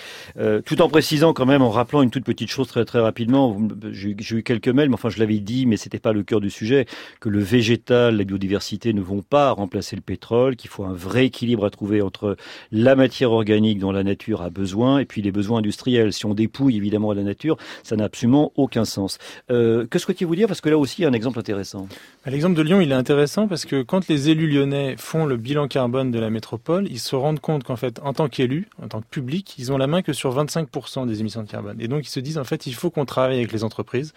Speaker 3: tout en précisant quand même, en rappelant une toute petite chose très très rapidement. J'ai eu quelques mails, mais enfin je l'avais dit, mais c'était pas le cœur du sujet, que le végétal, la biodiversité ne vont pas remplacer le pétrole, qu'il faut un vrai équilibre à trouver entre la matière organique dont la nature a besoin et puis les besoins industriels. Si on dépouille évidemment la nature, ça n'a absolument aucun sens. Euh, que souhaitiez-vous dire? Parce que là aussi, il y a un exemple intéressant.
Speaker 5: L'exemple de Lyon, il est intéressant parce que quand les élus lyonnais font le bilan carbone de la métropole, ils se rendent compte qu'en fait, en tant qu'élus, en tant que public, ils ont la main que sur 25% des émissions de carbone. Et donc, ils se disent, en fait, il faut qu'on travaille avec les entreprises,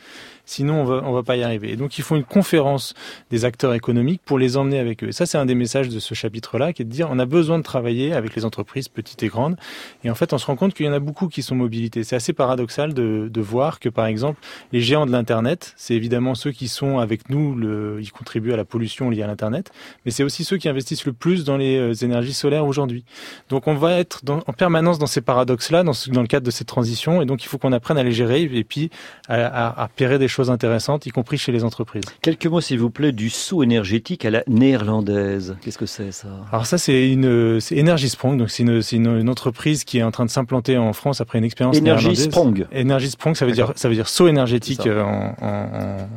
Speaker 5: sinon on va, on va pas y arriver. Et donc, ils font une conférence des acteurs économiques pour les emmener avec eux. Et ça, c'est un des messages de ce chapitre-là, qui est de dire, on a besoin de travailler avec les entreprises petites et grandes. Et en fait, on se rend compte qu'il y en a beaucoup qui sont mobilités. C'est assez paradoxal de, voir que, par exemple, les géants de l'Internet, c'est évidemment ceux qui sont avec nous, ils contribuent à la pollution liée à l'Internet, mais c'est aussi ceux qui investissent le plus dans les euh, énergies solaires aujourd'hui. Donc on va être en permanence dans ces paradoxes-là, dans, le cadre de cette transition, et donc il faut qu'on apprenne à les gérer et puis à, à, à pérer des choses intéressantes, y compris chez les entreprises.
Speaker 3: Quelques mots, s'il vous plaît, du saut énergétique à la néerlandaise. Qu'est-ce que c'est ça?
Speaker 5: Alors ça, c'est une Energisprong, donc c'est une, une, une, entreprise qui est en train de s'implanter en France après une expérience.
Speaker 3: Energisprong.
Speaker 5: Energisprong, ça veut dire ça veut dire saut énergétique en, en,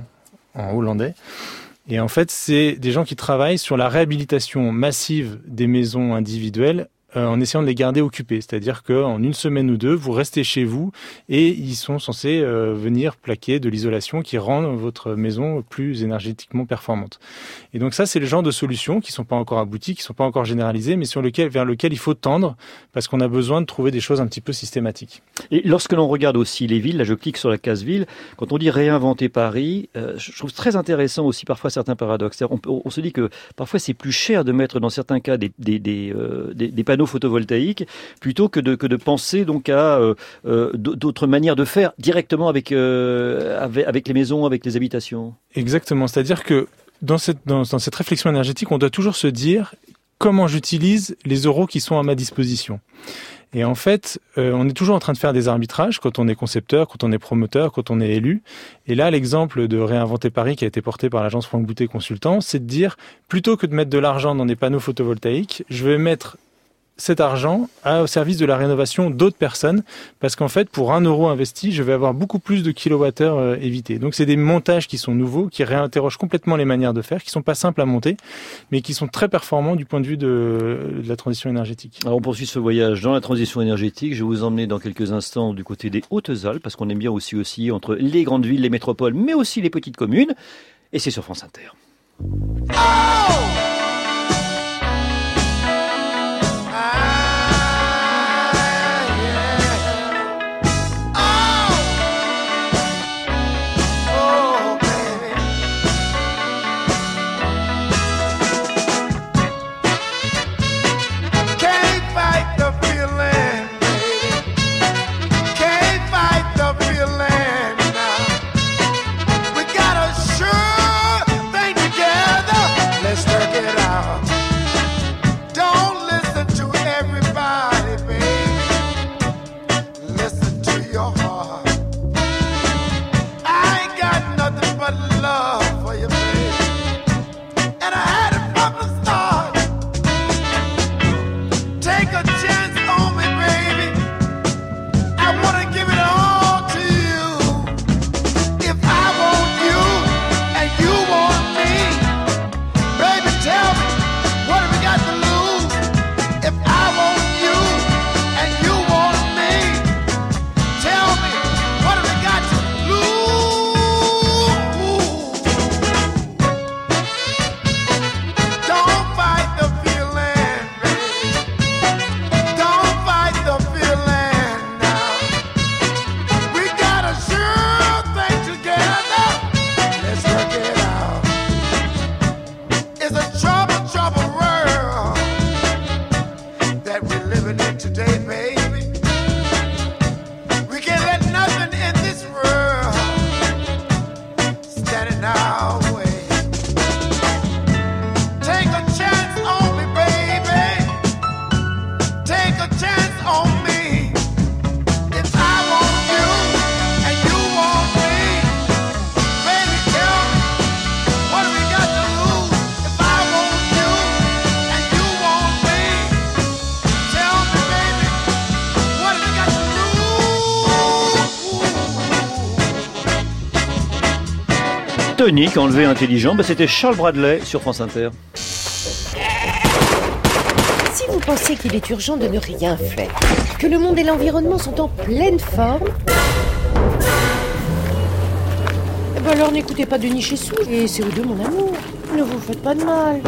Speaker 5: en, en hollandais. Et en fait, c'est des gens qui travaillent sur la réhabilitation massive des maisons individuelles euh, en essayant de les garder occupés. C'est-à-dire qu'en une semaine ou deux, vous restez chez vous et ils sont censés euh, venir plaquer de l'isolation qui rend votre maison plus énergétiquement performante. Et donc ça, c'est le genre de solutions qui sont pas encore abouties, qui sont pas encore généralisées, mais sur lequel, vers lequel il faut tendre parce qu'on a besoin de trouver des choses un petit peu systématiques.
Speaker 3: Et lorsque l'on regarde aussi les villes, là je clique sur la case ville, quand on dit réinventer Paris, euh, je trouve très intéressant aussi parfois certains paradoxes. On, on, se dit que parfois c'est plus cher de mettre dans certains cas des, des, des panneaux photovoltaïques plutôt que de, que de penser donc à euh, euh, d'autres manières de faire directement avec, euh, avec, avec les maisons, avec les habitations.
Speaker 5: Exactement, c'est-à-dire que dans cette, dans, cette réflexion énergétique, on doit toujours se dire comment j'utilise les euros qui sont à ma disposition. Et en fait, on est toujours en train de faire des arbitrages quand on est concepteur, quand on est promoteur, quand on est élu. Et là, l'exemple de Réinventer Paris qui a été porté par l'agence Franck Boutet Consultant, c'est de dire, plutôt que de mettre de l'argent dans des panneaux photovoltaïques, je vais mettre cet argent à, au service de la rénovation d'autres personnes, parce qu'en fait, pour un euro investi, je vais avoir beaucoup plus de kilowattheures euh, évités. Donc, c'est des montages qui sont nouveaux, qui réinterrogent complètement les manières de faire, qui sont pas simples à monter, mais qui sont très performants du point de vue de, de la transition énergétique.
Speaker 3: Alors, on poursuit ce voyage dans la transition énergétique. Je vais vous emmener dans quelques instants du côté des Hautes-Alpes, parce qu'on aime bien aussi aussi entre les grandes villes, les métropoles, mais aussi les petites communes. Et c'est sur France Inter. Oh tonique, enlevé intelligent, bah, c'était Charles Bradley sur France Inter.
Speaker 9: Si vous pensez qu'il est urgent de ne rien faire, que le monde et l'environnement sont en pleine forme, eh ben alors n'écoutez pas Denis Chessou et CO2 mon amour. Ne vous faites pas de mal.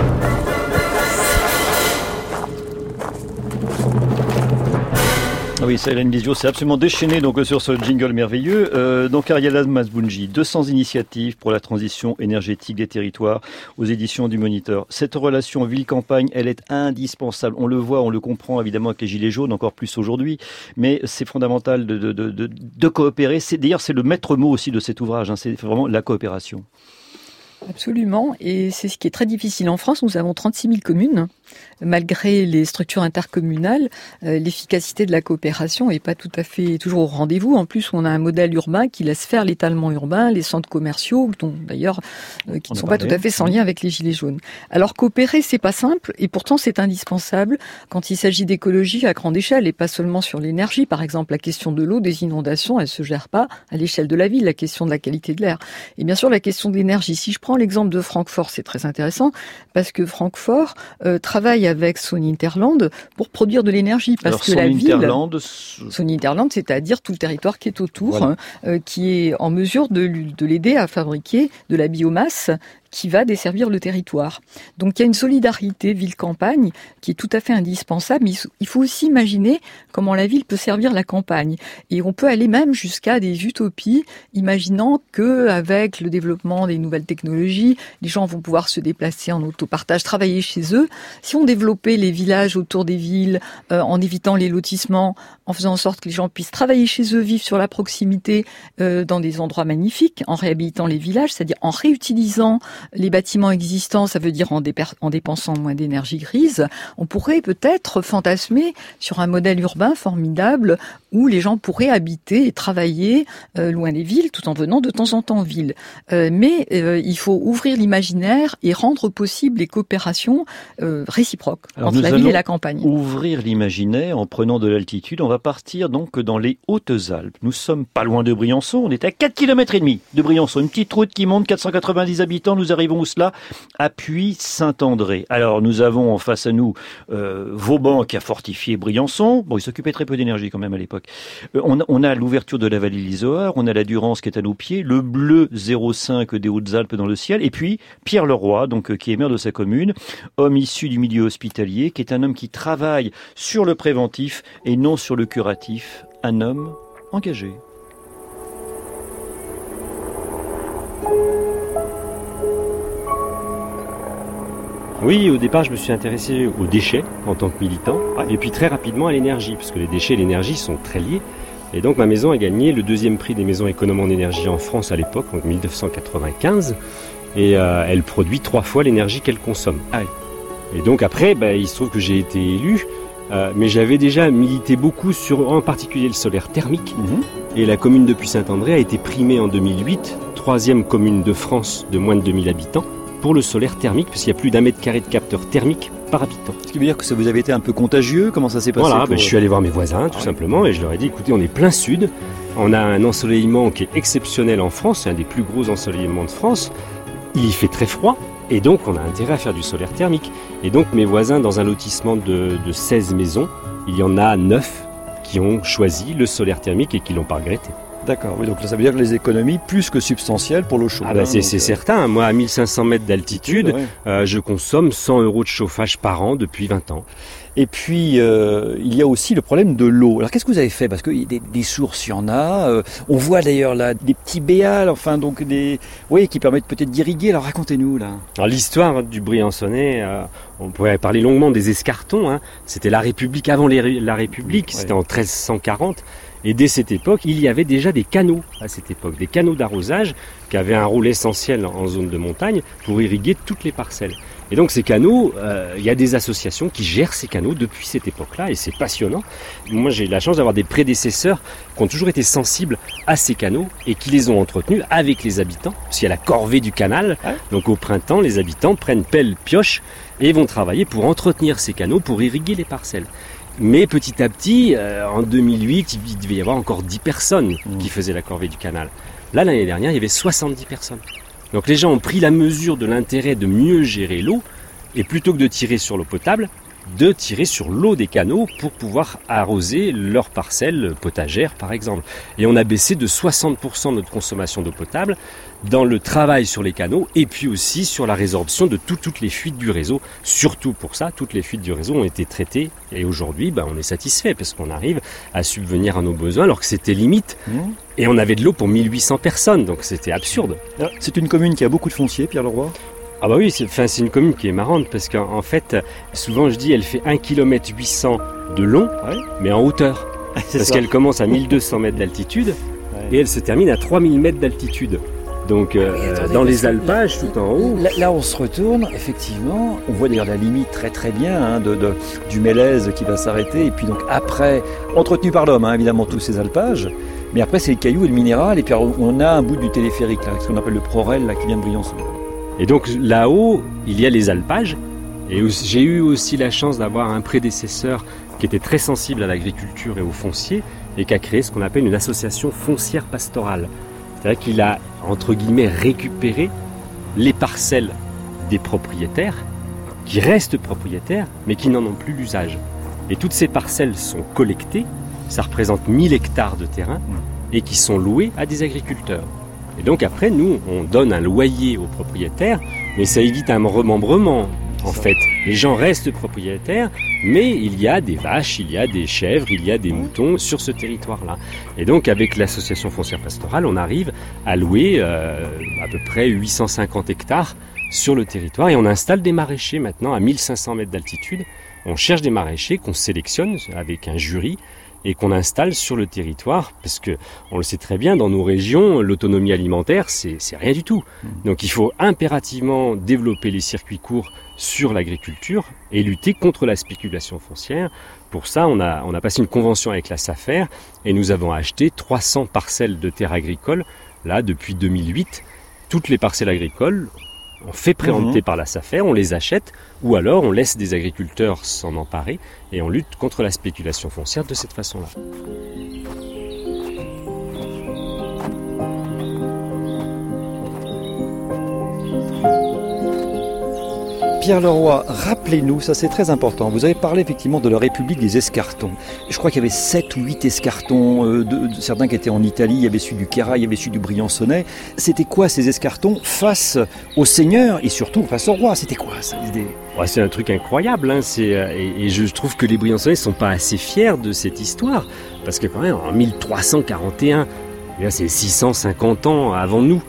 Speaker 3: Oui, c'est Hélène Bizio, c'est absolument déchaîné donc sur ce jingle merveilleux. Euh, donc Ariela Masbounji, 200 initiatives pour la transition énergétique des territoires aux éditions du Moniteur. Cette relation ville-campagne, elle est indispensable. On le voit, on le comprend évidemment avec les gilets jaunes, encore plus aujourd'hui, mais c'est fondamental de, coopérer. D'ailleurs c'est le maître mot aussi de cet ouvrage. Hein, c'est vraiment la coopération.
Speaker 7: Absolument, et c'est ce qui est très difficile en France. Nous avons 36 000 communes malgré les structures intercommunales, euh, l'efficacité de la coopération est pas tout à fait toujours au rendez-vous. En plus, on a un modèle urbain qui laisse faire l'étalement urbain, les centres commerciaux, dont d'ailleurs euh, qui ne sont pas tout à fait sans lien avec les gilets jaunes. Alors coopérer, c'est pas simple, et pourtant c'est indispensable quand il s'agit d'écologie à grande échelle et pas seulement sur l'énergie. Par exemple, la question de l'eau, des inondations, elle se gère pas à l'échelle de la ville. La question de la qualité de l'air, et bien sûr la question de l'énergie. Si je prends l'exemple de Francfort, c'est très intéressant parce que Francfort euh, travaille avec son Interland pour produire de l'énergie parce que la Interland, ville, son Interland, c'est-à-dire tout le territoire qui est autour, hein, euh, qui est en mesure de, de l'aider à fabriquer de la biomasse qui va desservir le territoire. Donc il y a une solidarité ville-campagne qui est tout à fait indispensable. Mais il faut aussi imaginer comment la ville peut servir la campagne. Et on peut aller même jusqu'à des utopies, imaginant que avec le développement des nouvelles technologies, les gens vont pouvoir se déplacer en autopartage, travailler chez eux. Si on développait les villages autour des villes, euh, en évitant les lotissements, en faisant en sorte que les gens puissent travailler chez eux, vivre sur la proximité euh, dans des endroits magnifiques, en réhabilitant les villages, c'est-à-dire en réutilisant les bâtiments existants, ça veut dire en, en dépensant moins d'énergie grise, on pourrait peut-être fantasmer sur un modèle urbain formidable où les gens pourraient habiter et travailler euh, loin des villes tout en venant de temps en temps en ville. Euh, mais euh, il faut ouvrir l'imaginaire et rendre possible les coopérations réciproques entre la ville et la campagne.
Speaker 3: Ouvrir l'imaginaire en prenant de l'altitude. On va partir donc dans les Hautes-Alpes. Nous sommes pas loin de Briançon. On est à 4 km et demi de Briançon. Une petite route qui monte 490 habitants. Nous arrivons où cela À Puy-Saint-André. Alors nous avons en face à nous Vauban qui a fortifié Briançon. Bon, il s'occupait très peu d'énergie quand même à l'époque. Euh, on, a l'ouverture de la vallée l'Isoard, on a la Durance qui est à nos pieds, le bleu 05 des Hautes-Alpes dans le ciel, et puis Pierre Leroy, donc euh, qui est maire de sa commune, homme issu du milieu hospitalier, qui est un homme qui travaille sur le préventif et non sur le curatif, un homme engagé.
Speaker 10: Oui, au départ, je me suis intéressé aux déchets en tant que militant, et puis très rapidement à l'énergie, parce que les déchets et l'énergie sont très liés. Et donc ma maison a gagné le deuxième prix des maisons économes en énergie en France à l'époque, en 1995, et euh, elle produit trois fois l'énergie qu'elle consomme.
Speaker 3: Ah
Speaker 10: et donc après, bah, il se trouve que j'ai été élu, euh, mais j'avais déjà milité beaucoup sur en particulier le solaire thermique,
Speaker 3: mhm.
Speaker 10: et la commune de Puy-Saint-André a été primée en 2008, troisième commune de France de moins de 2000 habitants pour le solaire thermique, parce qu'il y a plus d'un mètre carré de capteurs thermiques par habitant.
Speaker 3: Ce qui veut dire que ça vous avait été un peu contagieux Comment ça s'est passé
Speaker 10: Voilà, ben, je suis allé voir mes voisins, tout simplement, et je leur ai dit, écoutez, on est plein sud, on a un ensoleillement qui est exceptionnel en France, c'est un des plus gros ensoleillements de France, il fait très froid, et donc on a intérêt à faire du solaire thermique. Et donc mes voisins, dans un lotissement de, de 16 maisons, il y en a 9 qui ont choisi le solaire thermique et qui l'ont pas regretté.
Speaker 3: D'accord, oui, donc ça veut dire que les économies plus que substantielles pour l'eau chaude.
Speaker 10: Ah bah c'est euh, certain, moi à 1500 mètres d'altitude, euh, je consomme 100 euros de chauffage par an depuis 20 ans.
Speaker 3: Et puis, euh, il y a aussi le problème de l'eau. Alors, qu'est-ce que vous avez fait? Parce que des, des, sources, il y en a. on voit d'ailleurs là des petits béals, enfin, donc des, oui, qui permettent peut-être d'irriguer. Alors, racontez-nous là.
Speaker 10: Alors, l'histoire du Briançonnais, on pourrait parler longuement des escartons. Hein. C'était la République avant la République, c'était en 1340. Et dès cette époque, il y avait déjà des canaux à cette époque, des canaux d'arrosage qui avaient un rôle essentiel en zone de montagne pour irriguer toutes les parcelles. Et donc ces canaux, euh, il y a des associations qui gèrent ces canaux depuis cette époque-là et c'est passionnant. Moi j'ai la chance d'avoir des prédécesseurs qui ont toujours été sensibles à ces canaux et qui les ont entretenus avec les habitants. Parce qu'il y a la corvée du canal, donc au printemps les habitants prennent pelle, pioche et vont travailler pour entretenir ces canaux, pour irriguer les parcelles. Mais petit à petit, euh, en 2008, il devait y avoir encore 10 personnes qui faisaient la corvée du canal. Là, l'année dernière, il y avait 70 personnes. Donc les gens ont pris la mesure de l'intérêt de mieux gérer l'eau, et plutôt que de tirer sur l'eau potable, de tirer sur l'eau des canaux pour pouvoir arroser leurs parcelles potagères par exemple. Et on a baissé de 60% notre consommation d'eau potable dans le travail sur les canaux et puis aussi sur la résorption de toutes les fuites du réseau. Surtout pour ça, toutes les fuites du réseau ont été traitées et aujourd'hui ben, on est satisfait parce qu'on arrive à subvenir à nos besoins alors que c'était limite. Mmh. Et on avait de l'eau pour 1800 personnes, donc c'était absurde.
Speaker 3: Ah, c'est une commune qui a beaucoup de foncier, Pierre Leroy?
Speaker 10: Ah bah oui, c'est une commune qui est marrante parce qu'en fait, souvent je dis elle fait 1 km 800 de long, mais en hauteur. (laughs) parce qu'elle commence à 1200 mètres d'altitude et elle se termine à 3000 mètres d'altitude. Donc euh, dans les alpages, tout en haut.
Speaker 3: Là, on se retourne, effectivement, on voit d'ailleurs la limite très très bien hein, de, du Mélèze qui va s'arrêter, et puis donc après, entretenu par l'homme, hein, évidemment, tous ces alpages, mais après c'est les cailloux et le minéral, et puis on a un bout du téléphérique, là, ce qu'on appelle le Prorel, là, qui vient de Briançon.
Speaker 10: Et donc là-haut, il y a les alpages. Et j'ai eu aussi la chance d'avoir un prédécesseur qui était très sensible à l'agriculture et au foncier et qui a créé ce qu'on appelle une association foncière pastorale. C'est-à-dire qu'il a, entre guillemets, récupéré les parcelles des propriétaires qui restent propriétaires mais qui n'en ont plus l'usage. Et toutes ces parcelles sont collectées, ça représente 1000 hectares de terrain, et qui sont louées à des agriculteurs. Et donc après, nous, on donne un loyer aux propriétaires, mais ça évite un remembrement. En fait, les gens restent propriétaires, mais il y a des vaches, il y a des chèvres, il y a des moutons sur ce territoire-là. Et donc, avec l'association foncière pastorale, on arrive à louer euh, à peu près 850 hectares sur le territoire et on installe des maraîchers maintenant à 1500 mètres d'altitude. On cherche des maraîchers qu'on sélectionne avec un jury et qu'on installe sur le territoire, parce que on le sait très bien, dans nos régions, l'autonomie alimentaire, c'est rien du tout. Mmh. Donc il faut impérativement développer les circuits courts sur l'agriculture et lutter contre la spéculation foncière. Pour ça, on a, on a passé une convention avec la SAFER et nous avons acheté 300 parcelles de terres agricoles, là, depuis 2008. Toutes les parcelles agricoles, on fait préempter mhm. par la SAFER, on les achète, ou alors on laisse des agriculteurs s'en emparer et on lutte contre la spéculation foncière de cette façon-là.
Speaker 3: Pierre Leroy, rappelez-nous, ça c'est très important. Vous avez parlé effectivement de la République des escartons. Je crois qu'il y avait 7 ou 8 escartons, euh, certains qui étaient en Italie, il y avait celui du Quéra, il y avait celui du Briançonnais. C'était quoi ces escartons face au Seigneur et surtout face au roi? C'était quoi ça
Speaker 10: C'est un truc incroyable, hein. Euh, et, je trouve que les Briançonnais ne sont pas assez fiers de cette histoire, parce que quand même en 1341, eh c'est 650 ans avant nous,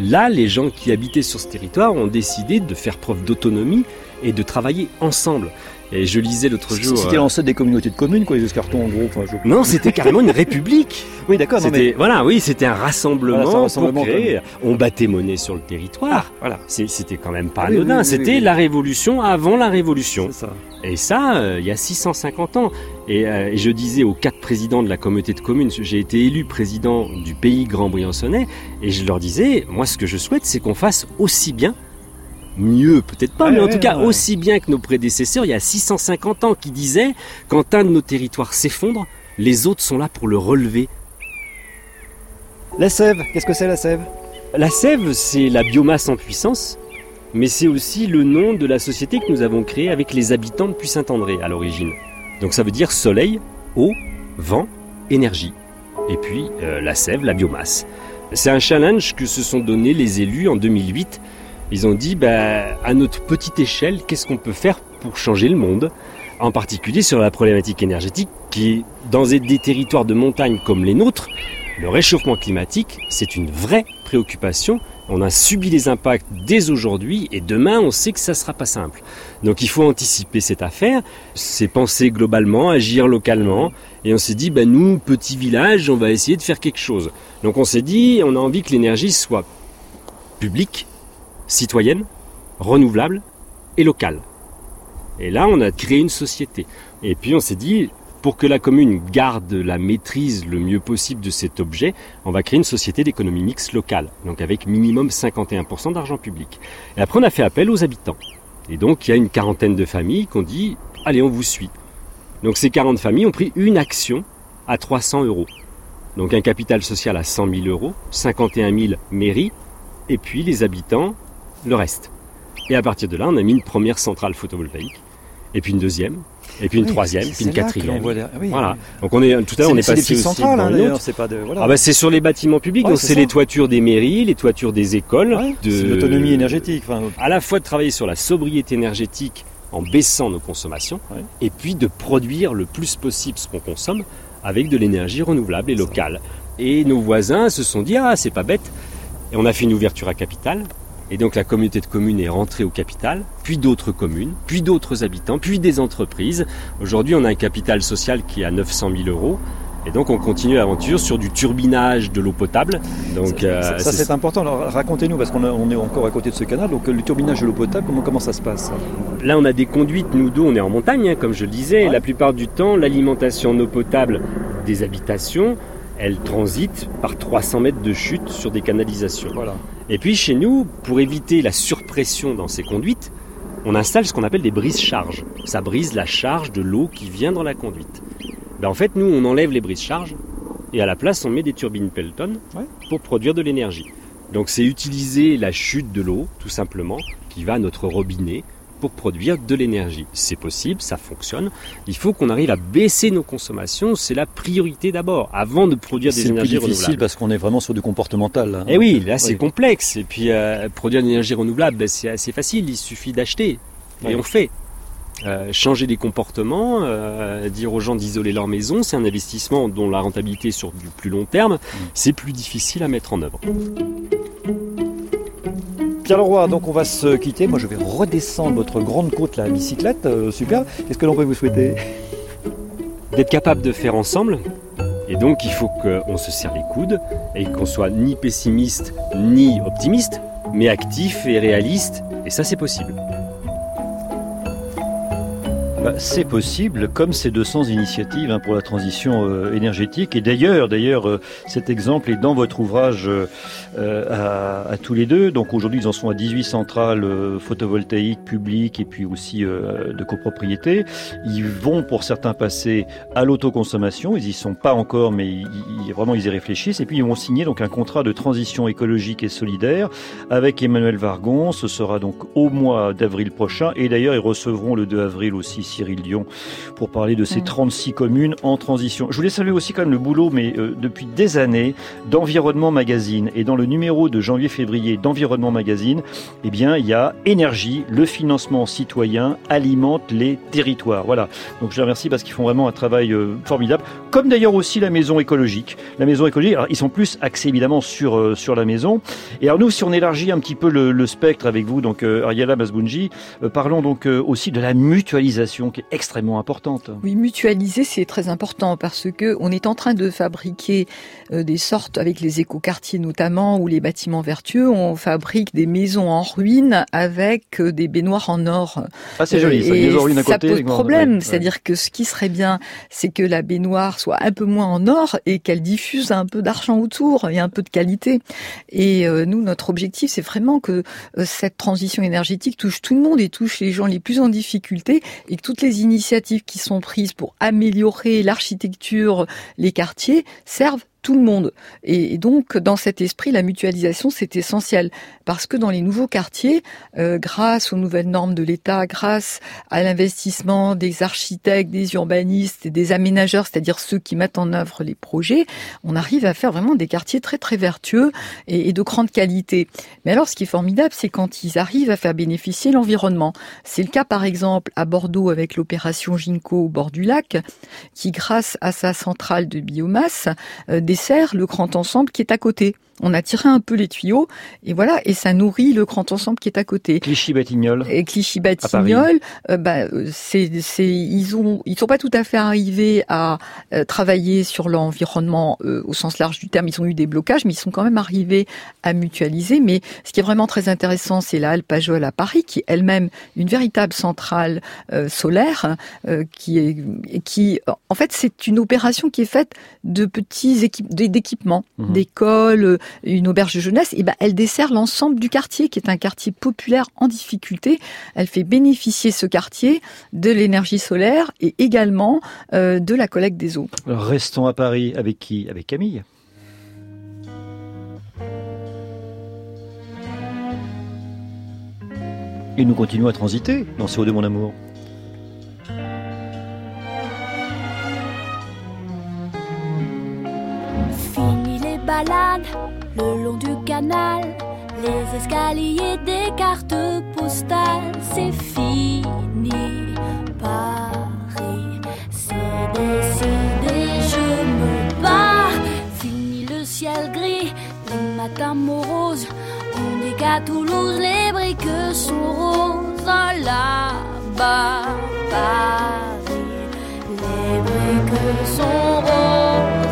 Speaker 10: là, les gens qui habitaient sur ce territoire ont décidé de faire preuve d'autonomie et de travailler ensemble. Et je lisais l'autre jour.
Speaker 3: C'était euh, l'ancêtre des communautés de communes, quoi, les escartons en gros.
Speaker 10: Non, c'était carrément une république. (laughs)
Speaker 3: oui, d'accord.
Speaker 10: Mais... Voilà, oui, c'était un rassemblement, pour créer. On battait monnaie sur le territoire.
Speaker 3: Ah, voilà.
Speaker 10: C'était quand même pas ah anodin. c'était la révolution avant la révolution. Ça. Et ça, euh, il y a 650 ans. Et, et, je disais aux quatre présidents de la communauté de communes, j'ai été élu président du pays Grand Briançonnais, et je leur disais, moi, ce que je souhaite, c'est qu'on fasse aussi bien mieux, peut-être pas, mais en tout cas aussi bien que nos prédécesseurs il y a 650 ans qui disaient quand un de nos territoires s'effondre, les autres sont là pour le relever.
Speaker 3: La sève, qu'est-ce que c'est la sève?
Speaker 10: La sève, c'est la biomasse en puissance, mais c'est aussi le nom de la société que nous avons créée avec les habitants de Puy-Saint-André à l'origine. Donc ça veut dire soleil, eau, vent, énergie. Et puis euh, la sève, la biomasse. C'est un challenge que se sont donnés les élus en 2008 ils ont dit, bah, à notre petite échelle, qu'est-ce qu'on peut faire pour changer le monde? En particulier sur la problématique énergétique qui, dans des territoires de montagne comme les nôtres, le réchauffement climatique, c'est une vraie préoccupation On a subi les impacts dès aujourd'hui et demain on sait que ça sera pas simple. Donc il faut anticiper cette affaire, c'est penser globalement, agir localement et on s'est dit ben nous petit village, on va essayer de faire quelque chose. Donc on s'est dit on a envie que l'énergie soit publique, citoyenne, renouvelable et locale. Et là on a créé une société. Et puis on s'est dit pour que la commune garde la maîtrise le mieux possible de cet objet, on va créer une société d'économie mixte locale, donc avec minimum 51% d'argent public. Et après, on a fait appel aux habitants. Et donc, il y a une quarantaine de familles qui ont dit, allez, on vous suit. Donc, ces 40 familles ont pris une action à 300 euros. Donc, un capital social à 100 000 euros, 51 000 mairies, et puis les habitants, le reste. Et à partir de là, on a mis une première centrale photovoltaïque, et puis une deuxième, et puis une troisième, puis une quatrième. voilà. Donc on est tout à l'heure on est, passé aussi
Speaker 3: hein, c'est pas de voilà.
Speaker 10: Ah bah c'est sur les bâtiments publics, donc c'est les toitures des mairies, les toitures des écoles,
Speaker 3: de l'autonomie énergétique. Enfin,
Speaker 10: à la fois de travailler sur la sobriété énergétique en baissant nos consommations, et puis de produire le plus possible ce qu'on consomme avec de l'énergie renouvelable et locale. Et nos voisins se sont dit ah c'est pas bête, et on a fait une ouverture à capital et donc la communauté de communes est rentrée au capital, puis d'autres communes, puis d'autres habitants, puis des entreprises. Aujourd'hui, on a un capital social qui est à 900 000 euros. Et donc on continue l'aventure sur du turbinage de l'eau potable. Donc
Speaker 3: ça, euh, c'est important. Alors racontez-nous parce qu'on est encore à côté de ce canal. Donc le turbinage de l'eau potable, comment, comment ça se passe?
Speaker 10: Là on a des conduites. Nous deux on est en montagne, hein, comme je le disais. La plupart du temps, l'alimentation en eau potable des habitations, elle transite par 300 mètres de chute sur des canalisations.
Speaker 3: Voilà.
Speaker 10: Et puis chez nous, pour éviter la surpression dans ces conduites, on installe ce qu'on appelle des brises-charges. Ça brise la charge de l'eau qui vient dans la conduite. Ben en fait, nous, on enlève les brises-charges et à la place, on met des turbines Pelton pour produire de l'énergie. Donc c'est utiliser la chute de l'eau, tout simplement, qui va à notre robinet pour produire de l'énergie. C'est possible, ça fonctionne. Il faut qu'on arrive à baisser nos consommations. C'est la priorité d'abord, avant de produire des énergies renouvelables. C'est difficile
Speaker 3: parce qu'on est vraiment sur du comportemental. Là.
Speaker 10: Et eh oui, là c'est complexe. Et puis euh, produire de l'énergie renouvelable, ben, c'est assez facile. Il suffit d'acheter et on fait. Euh, changer des comportements, euh, dire aux gens d'isoler leur maison, c'est un investissement dont la rentabilité sur du plus long terme. Mm. C'est plus difficile à mettre en œuvre.
Speaker 3: Pierre Leroy, donc on va se quitter. Moi, je vais redescendre votre grande côte, la bicyclette. Euh, super. Qu'est-ce que l'on peut vous souhaiter?
Speaker 10: D'être capable de faire ensemble. Et donc, il faut qu'on se serre les coudes et qu'on soit ni pessimiste ni optimiste, mais actif et réaliste. Et ça, c'est possible.
Speaker 3: Bah, c'est possible, comme ces 200 initiatives hein, pour la transition euh, énergétique. Et d'ailleurs, d'ailleurs, euh, cet exemple est dans votre ouvrage euh, à, tous les deux. Donc aujourd'hui, ils en sont à 18 centrales photovoltaïques publiques et puis aussi de copropriété. Ils vont pour certains passer à l'autoconsommation. Ils y sont pas encore, mais ils, vraiment ils y réfléchissent. Et puis ils vont signer donc un contrat de transition écologique et solidaire avec Emmanuel Vargon. Ce sera donc au mois d'avril prochain. Et d'ailleurs, ils recevront le 2 avril aussi Cyril Dion pour parler de ces 36 communes en transition. Je voulais saluer aussi quand même le boulot, mais euh, depuis des années, d'Environnement Magazine. Et dans le numéro de janvier-février d'Environnement Magazine, eh bien, il y a énergie, le financement citoyen alimente les territoires. Voilà. Donc je les remercie parce qu'ils font vraiment un travail euh, formidable. Comme d'ailleurs aussi la maison écologique. La maison écologique, alors ils sont plus axés évidemment sur, euh, sur la maison. Et alors nous, si on élargit un petit peu le, spectre avec vous, donc Ariela Masbounji, parlons donc aussi de la mutualisation extrêmement importante.
Speaker 7: Oui, mutualiser, c'est très important parce que on est en train de fabriquer des sortes avec les écoquartiers notamment ou les bâtiments vertueux, on fabrique des maisons en ruine avec euh, des baignoires en or.
Speaker 3: Ah, c'est joli, ça,
Speaker 7: et
Speaker 3: en ruine à
Speaker 7: ça pose problème, c'est-à-dire que ce qui serait bien, c'est que la baignoire soit un peu moins en or et qu'elle diffuse un peu d'argent autour et un peu de qualité. Et euh, nous, notre objectif, c'est vraiment que cette transition énergétique touche tout le monde et touche les gens les plus en difficulté et que tout toutes les initiatives qui sont prises pour améliorer l'architecture, les quartiers, servent tout le monde. Et, donc, dans cet esprit, la mutualisation, c'est essentiel. Parce que dans les nouveaux quartiers, euh, grâce aux nouvelles normes de l'État, grâce à l'investissement des architectes, des urbanistes et des aménageurs, c'est-à-dire ceux qui mettent en œuvre les projets, on arrive à faire vraiment des quartiers très très vertueux et, de grande qualité. Mais alors, ce qui est formidable, c'est quand ils arrivent à faire bénéficier l'environnement. C'est le cas, par exemple, à Bordeaux avec l'opération Ginko au bord du lac, qui, grâce à sa centrale de biomasse, euh, dessert le grand ensemble qui est à côté. On a tiré un peu les tuyaux et voilà, et ça nourrit le grand ensemble qui est à côté.
Speaker 3: Clichy-Batignolles.
Speaker 7: Et Clichy-Batignolles, euh, bah, c'est, c'est, ils ont, ils sont pas tout à fait arrivés à euh, travailler sur l'environnement euh, au sens large du terme. Ils ont eu des blocages, mais ils sont quand même arrivés à mutualiser. Mais ce qui est vraiment très intéressant, c'est la Alpajol à Paris, qui est elle-même une véritable centrale solaire, qui est, qui, en fait, c'est une opération qui est faite de petits équipements, d'équipements, mmh. d'écoles une auberge de jeunesse, et ben elle dessert l'ensemble du quartier, qui est un quartier populaire en difficulté. Elle fait bénéficier ce quartier de l'énergie solaire et également euh, de la collecte des eaux.
Speaker 3: restons à Paris avec qui? Avec Camille. Et nous continuons à transiter dans CO2 mon amour.
Speaker 11: Le long du canal, les escaliers des cartes postales, c'est fini. Paris, c'est décidé, je me bats. Fini le ciel gris, les matins moroses. On dit qu'à Toulouse, les briques sont roses. Là-bas, Paris, les briques sont roses.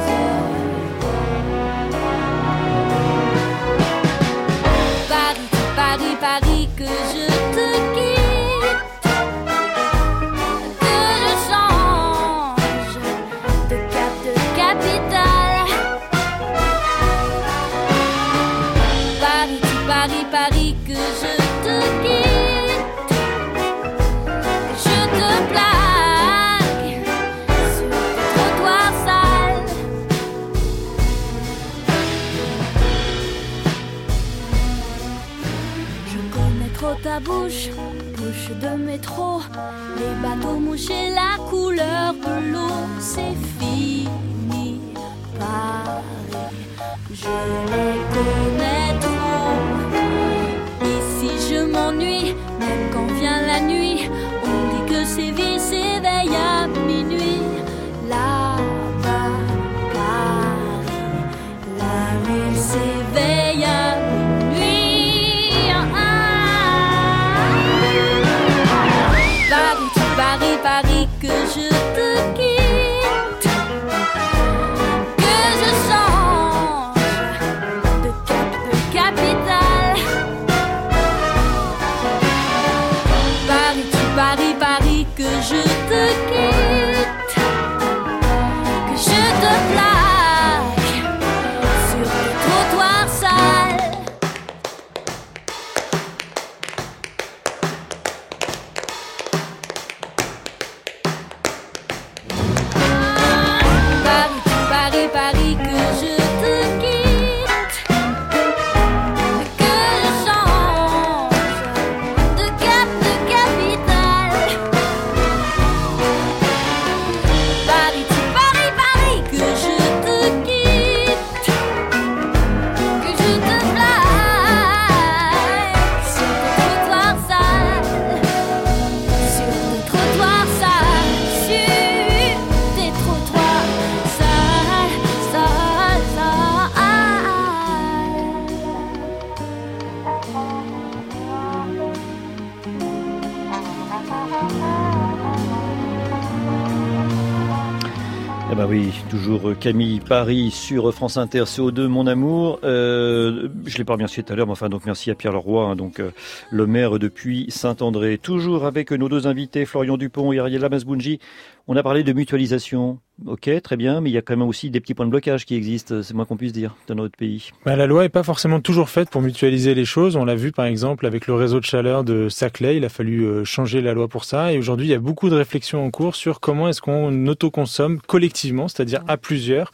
Speaker 3: Camille Paris sur France Inter CO2 Mon Amour. Euh, je l'ai pas remercié tout à l'heure, mais enfin donc merci à Pierre Leroy, hein, donc euh, le maire depuis Saint-André. Toujours avec nos deux invités, Florian Dupont et Ariel Masbounji. On a parlé de mutualisation. Ok, très bien, mais il y a quand même aussi des petits points de blocage qui existent, c'est moins qu'on puisse dire, dans notre pays.
Speaker 5: Bah, la loi n'est pas forcément toujours faite pour mutualiser les choses. On l'a vu par exemple avec le réseau de chaleur de Saclay. Il a fallu euh, changer la loi pour ça. Et aujourd'hui, il y a beaucoup de réflexions en cours sur comment est-ce qu'on autoconsomme collectivement, c'est-à-dire à plusieurs,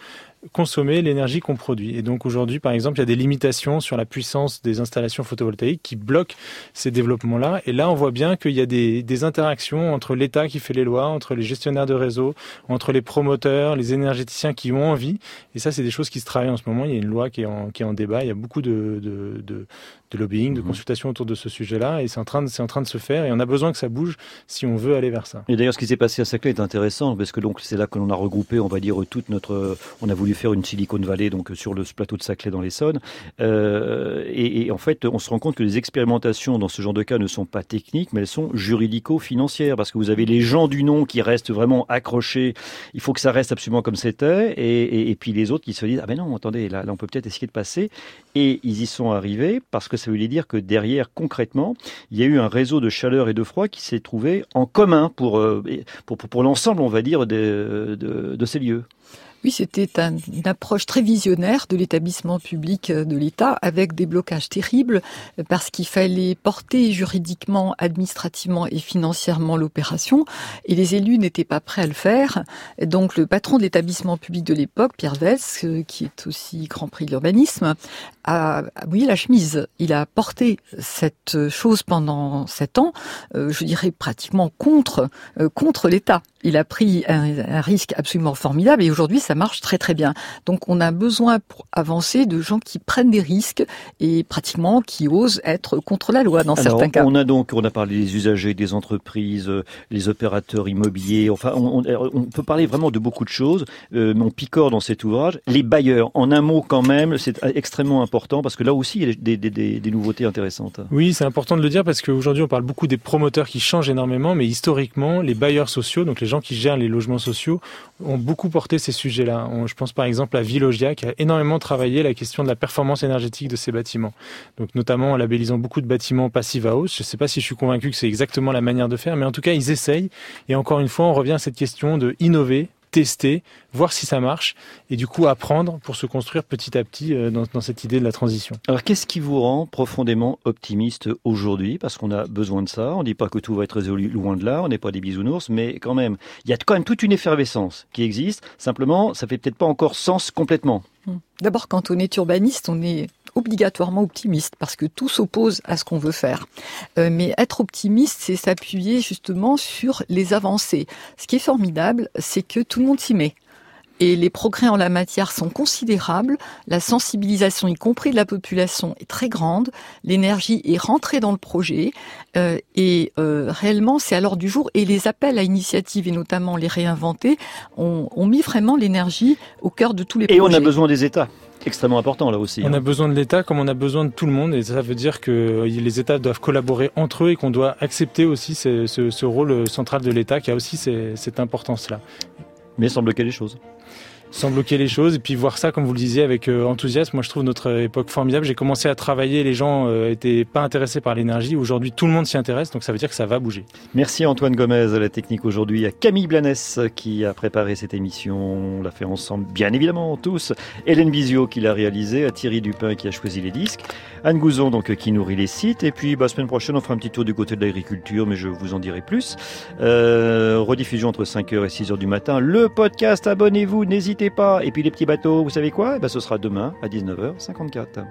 Speaker 5: consommer l'énergie qu'on produit. Et donc aujourd'hui, par exemple, il y a des limitations sur la puissance des installations photovoltaïques qui bloquent ces développements-là. Et là, on voit bien qu'il y a des, des interactions entre l'État qui fait les lois, entre les gestionnaires de réseau, entre les promoteurs, les énergéticiens qui ont envie. Et ça, c'est des choses qui se travaillent en ce moment. Il y a une loi qui est en, qui est en débat. Il y a beaucoup de, de lobbying, de
Speaker 3: Mhm.
Speaker 5: consultation autour de ce sujet-là, et c'est en train de, en train de se faire, et on a besoin que ça bouge si on veut aller vers ça.
Speaker 3: Et d'ailleurs, ce qui s'est passé à Saclay est intéressant parce que donc c'est là que l'on a regroupé, on va dire toute notre, on a voulu faire une Silicon Valley donc sur le plateau de Saclay dans l'Essonne. Euh, et, et en fait, on se rend compte que les expérimentations dans ce genre de cas ne sont pas techniques, mais elles sont juridico-financières parce que vous avez les gens du nom qui restent vraiment accrochés. Il faut que ça reste absolument comme c'était, et, et, et puis les autres qui se disent ah ben non, attendez, là, là on peut peut-être essayer de passer. Et ils y sont arrivés parce que ça voulait dire que derrière, concrètement, il y a eu un réseau de chaleur et de froid qui s'est trouvé en commun pour, euh, l'ensemble, on va dire, de ces lieux.
Speaker 7: Oui, c'était un, une approche très visionnaire de l'établissement public de l'État avec des blocages terribles parce qu'il fallait porter juridiquement, administrativement et financièrement l'opération et les élus n'étaient pas prêts à le faire. Donc le patron de l'établissement public de l'époque, Pierre Vels, qui est aussi Grand Prix de l'urbanisme, a, mouillé la chemise. Il a porté cette chose pendant sept ans, euh, je dirais pratiquement contre, euh, contre l'État. Il a pris un, un risque absolument formidable et aujourd'hui ça marche très très bien. Donc on a besoin pour avancer de gens qui prennent des risques et pratiquement qui osent être contre la loi dans
Speaker 3: Alors,
Speaker 7: certains cas.
Speaker 3: On a donc, on a parlé des usagers, des entreprises, euh, les opérateurs immobiliers. Enfin, on, on, on peut parler vraiment de beaucoup de choses. Euh, mais on picore dans cet ouvrage. Les bailleurs, en un mot quand même, c'est extrêmement important parce que là aussi il y a des, des, des, des nouveautés intéressantes.
Speaker 5: Oui, c'est important de le dire parce qu'aujourd'hui on parle beaucoup des promoteurs qui changent énormément, mais historiquement les bailleurs sociaux, donc les gens qui gèrent les logements sociaux, ont beaucoup porté ces sujets-là. Je pense par exemple à Villogia qui a énormément travaillé la question de la performance énergétique de ces bâtiments. Donc notamment en labellisant beaucoup de bâtiments passive house. Je ne sais pas si je suis convaincu que c'est exactement la manière de faire, mais en tout cas ils essayent. Et encore une fois, on revient à cette question de innover, tester, voir si ça marche, et du coup apprendre pour se construire petit à petit euh, dans, dans cette idée de la transition.
Speaker 3: Alors, qu'est-ce qui vous rend profondément optimiste aujourd'hui? Parce qu'on a besoin de ça. On ne dit pas que tout va être résolu loin de là. On n'est pas des bisounours, mais quand même, il y a quand même toute une effervescence qui existe. Simplement, ça fait peut-être pas encore sens complètement.
Speaker 7: D'abord, quand on est urbaniste, on est obligatoirement optimiste parce que tout s'oppose à ce qu'on veut faire. Euh, mais être optimiste, c'est s'appuyer justement sur les avancées. Ce qui est formidable, c'est que tout le monde s'y met. Et les progrès en la matière sont considérables, la sensibilisation, y compris de la population, est très grande, l'énergie est rentrée dans le projet, euh, et euh, réellement c'est à l'ordre du jour, et les appels à initiative, et notamment les réinventer, ont, ont mis vraiment l'énergie au cœur de tous les
Speaker 3: Et
Speaker 7: projets.
Speaker 3: on a besoin des États. Extrêmement important là aussi.
Speaker 5: On
Speaker 3: hein.
Speaker 5: a besoin de l'État comme on a besoin de tout le monde et ça veut dire que les États doivent collaborer entre eux et qu'on doit accepter aussi ce, ce- ce rôle central de l'État qui a aussi ces- cette importance-là.
Speaker 3: Mais sans bloquer les choses.
Speaker 5: Sans bloquer les choses et puis voir ça, comme vous le disiez, avec euh, enthousiasme. Moi, je trouve notre époque formidable. J'ai commencé à travailler, les gens euh, étaient pas intéressés par l'énergie. Aujourd'hui, tout le monde s'y intéresse, donc ça veut dire que ça va bouger.
Speaker 3: Merci Antoine Gomez à la technique aujourd'hui, à Camille Blanès qui a préparé cette émission. On l'a fait ensemble, bien évidemment, tous. Hélène Bizio qui l'a réalisé, à Thierry Dupin qui a choisi les disques, Anne Gouzon donc qui nourrit les sites. Et puis, bah, semaine prochaine, on fera un petit tour du côté de l'agriculture, mais je vous en dirai plus. Euh, rediffusion entre 5h et 6h du matin. Le podcast, abonnez-vous, n'hésitez Et puis les petits bateaux, vous savez quoi? Eh ben, Ce sera demain à 19h54.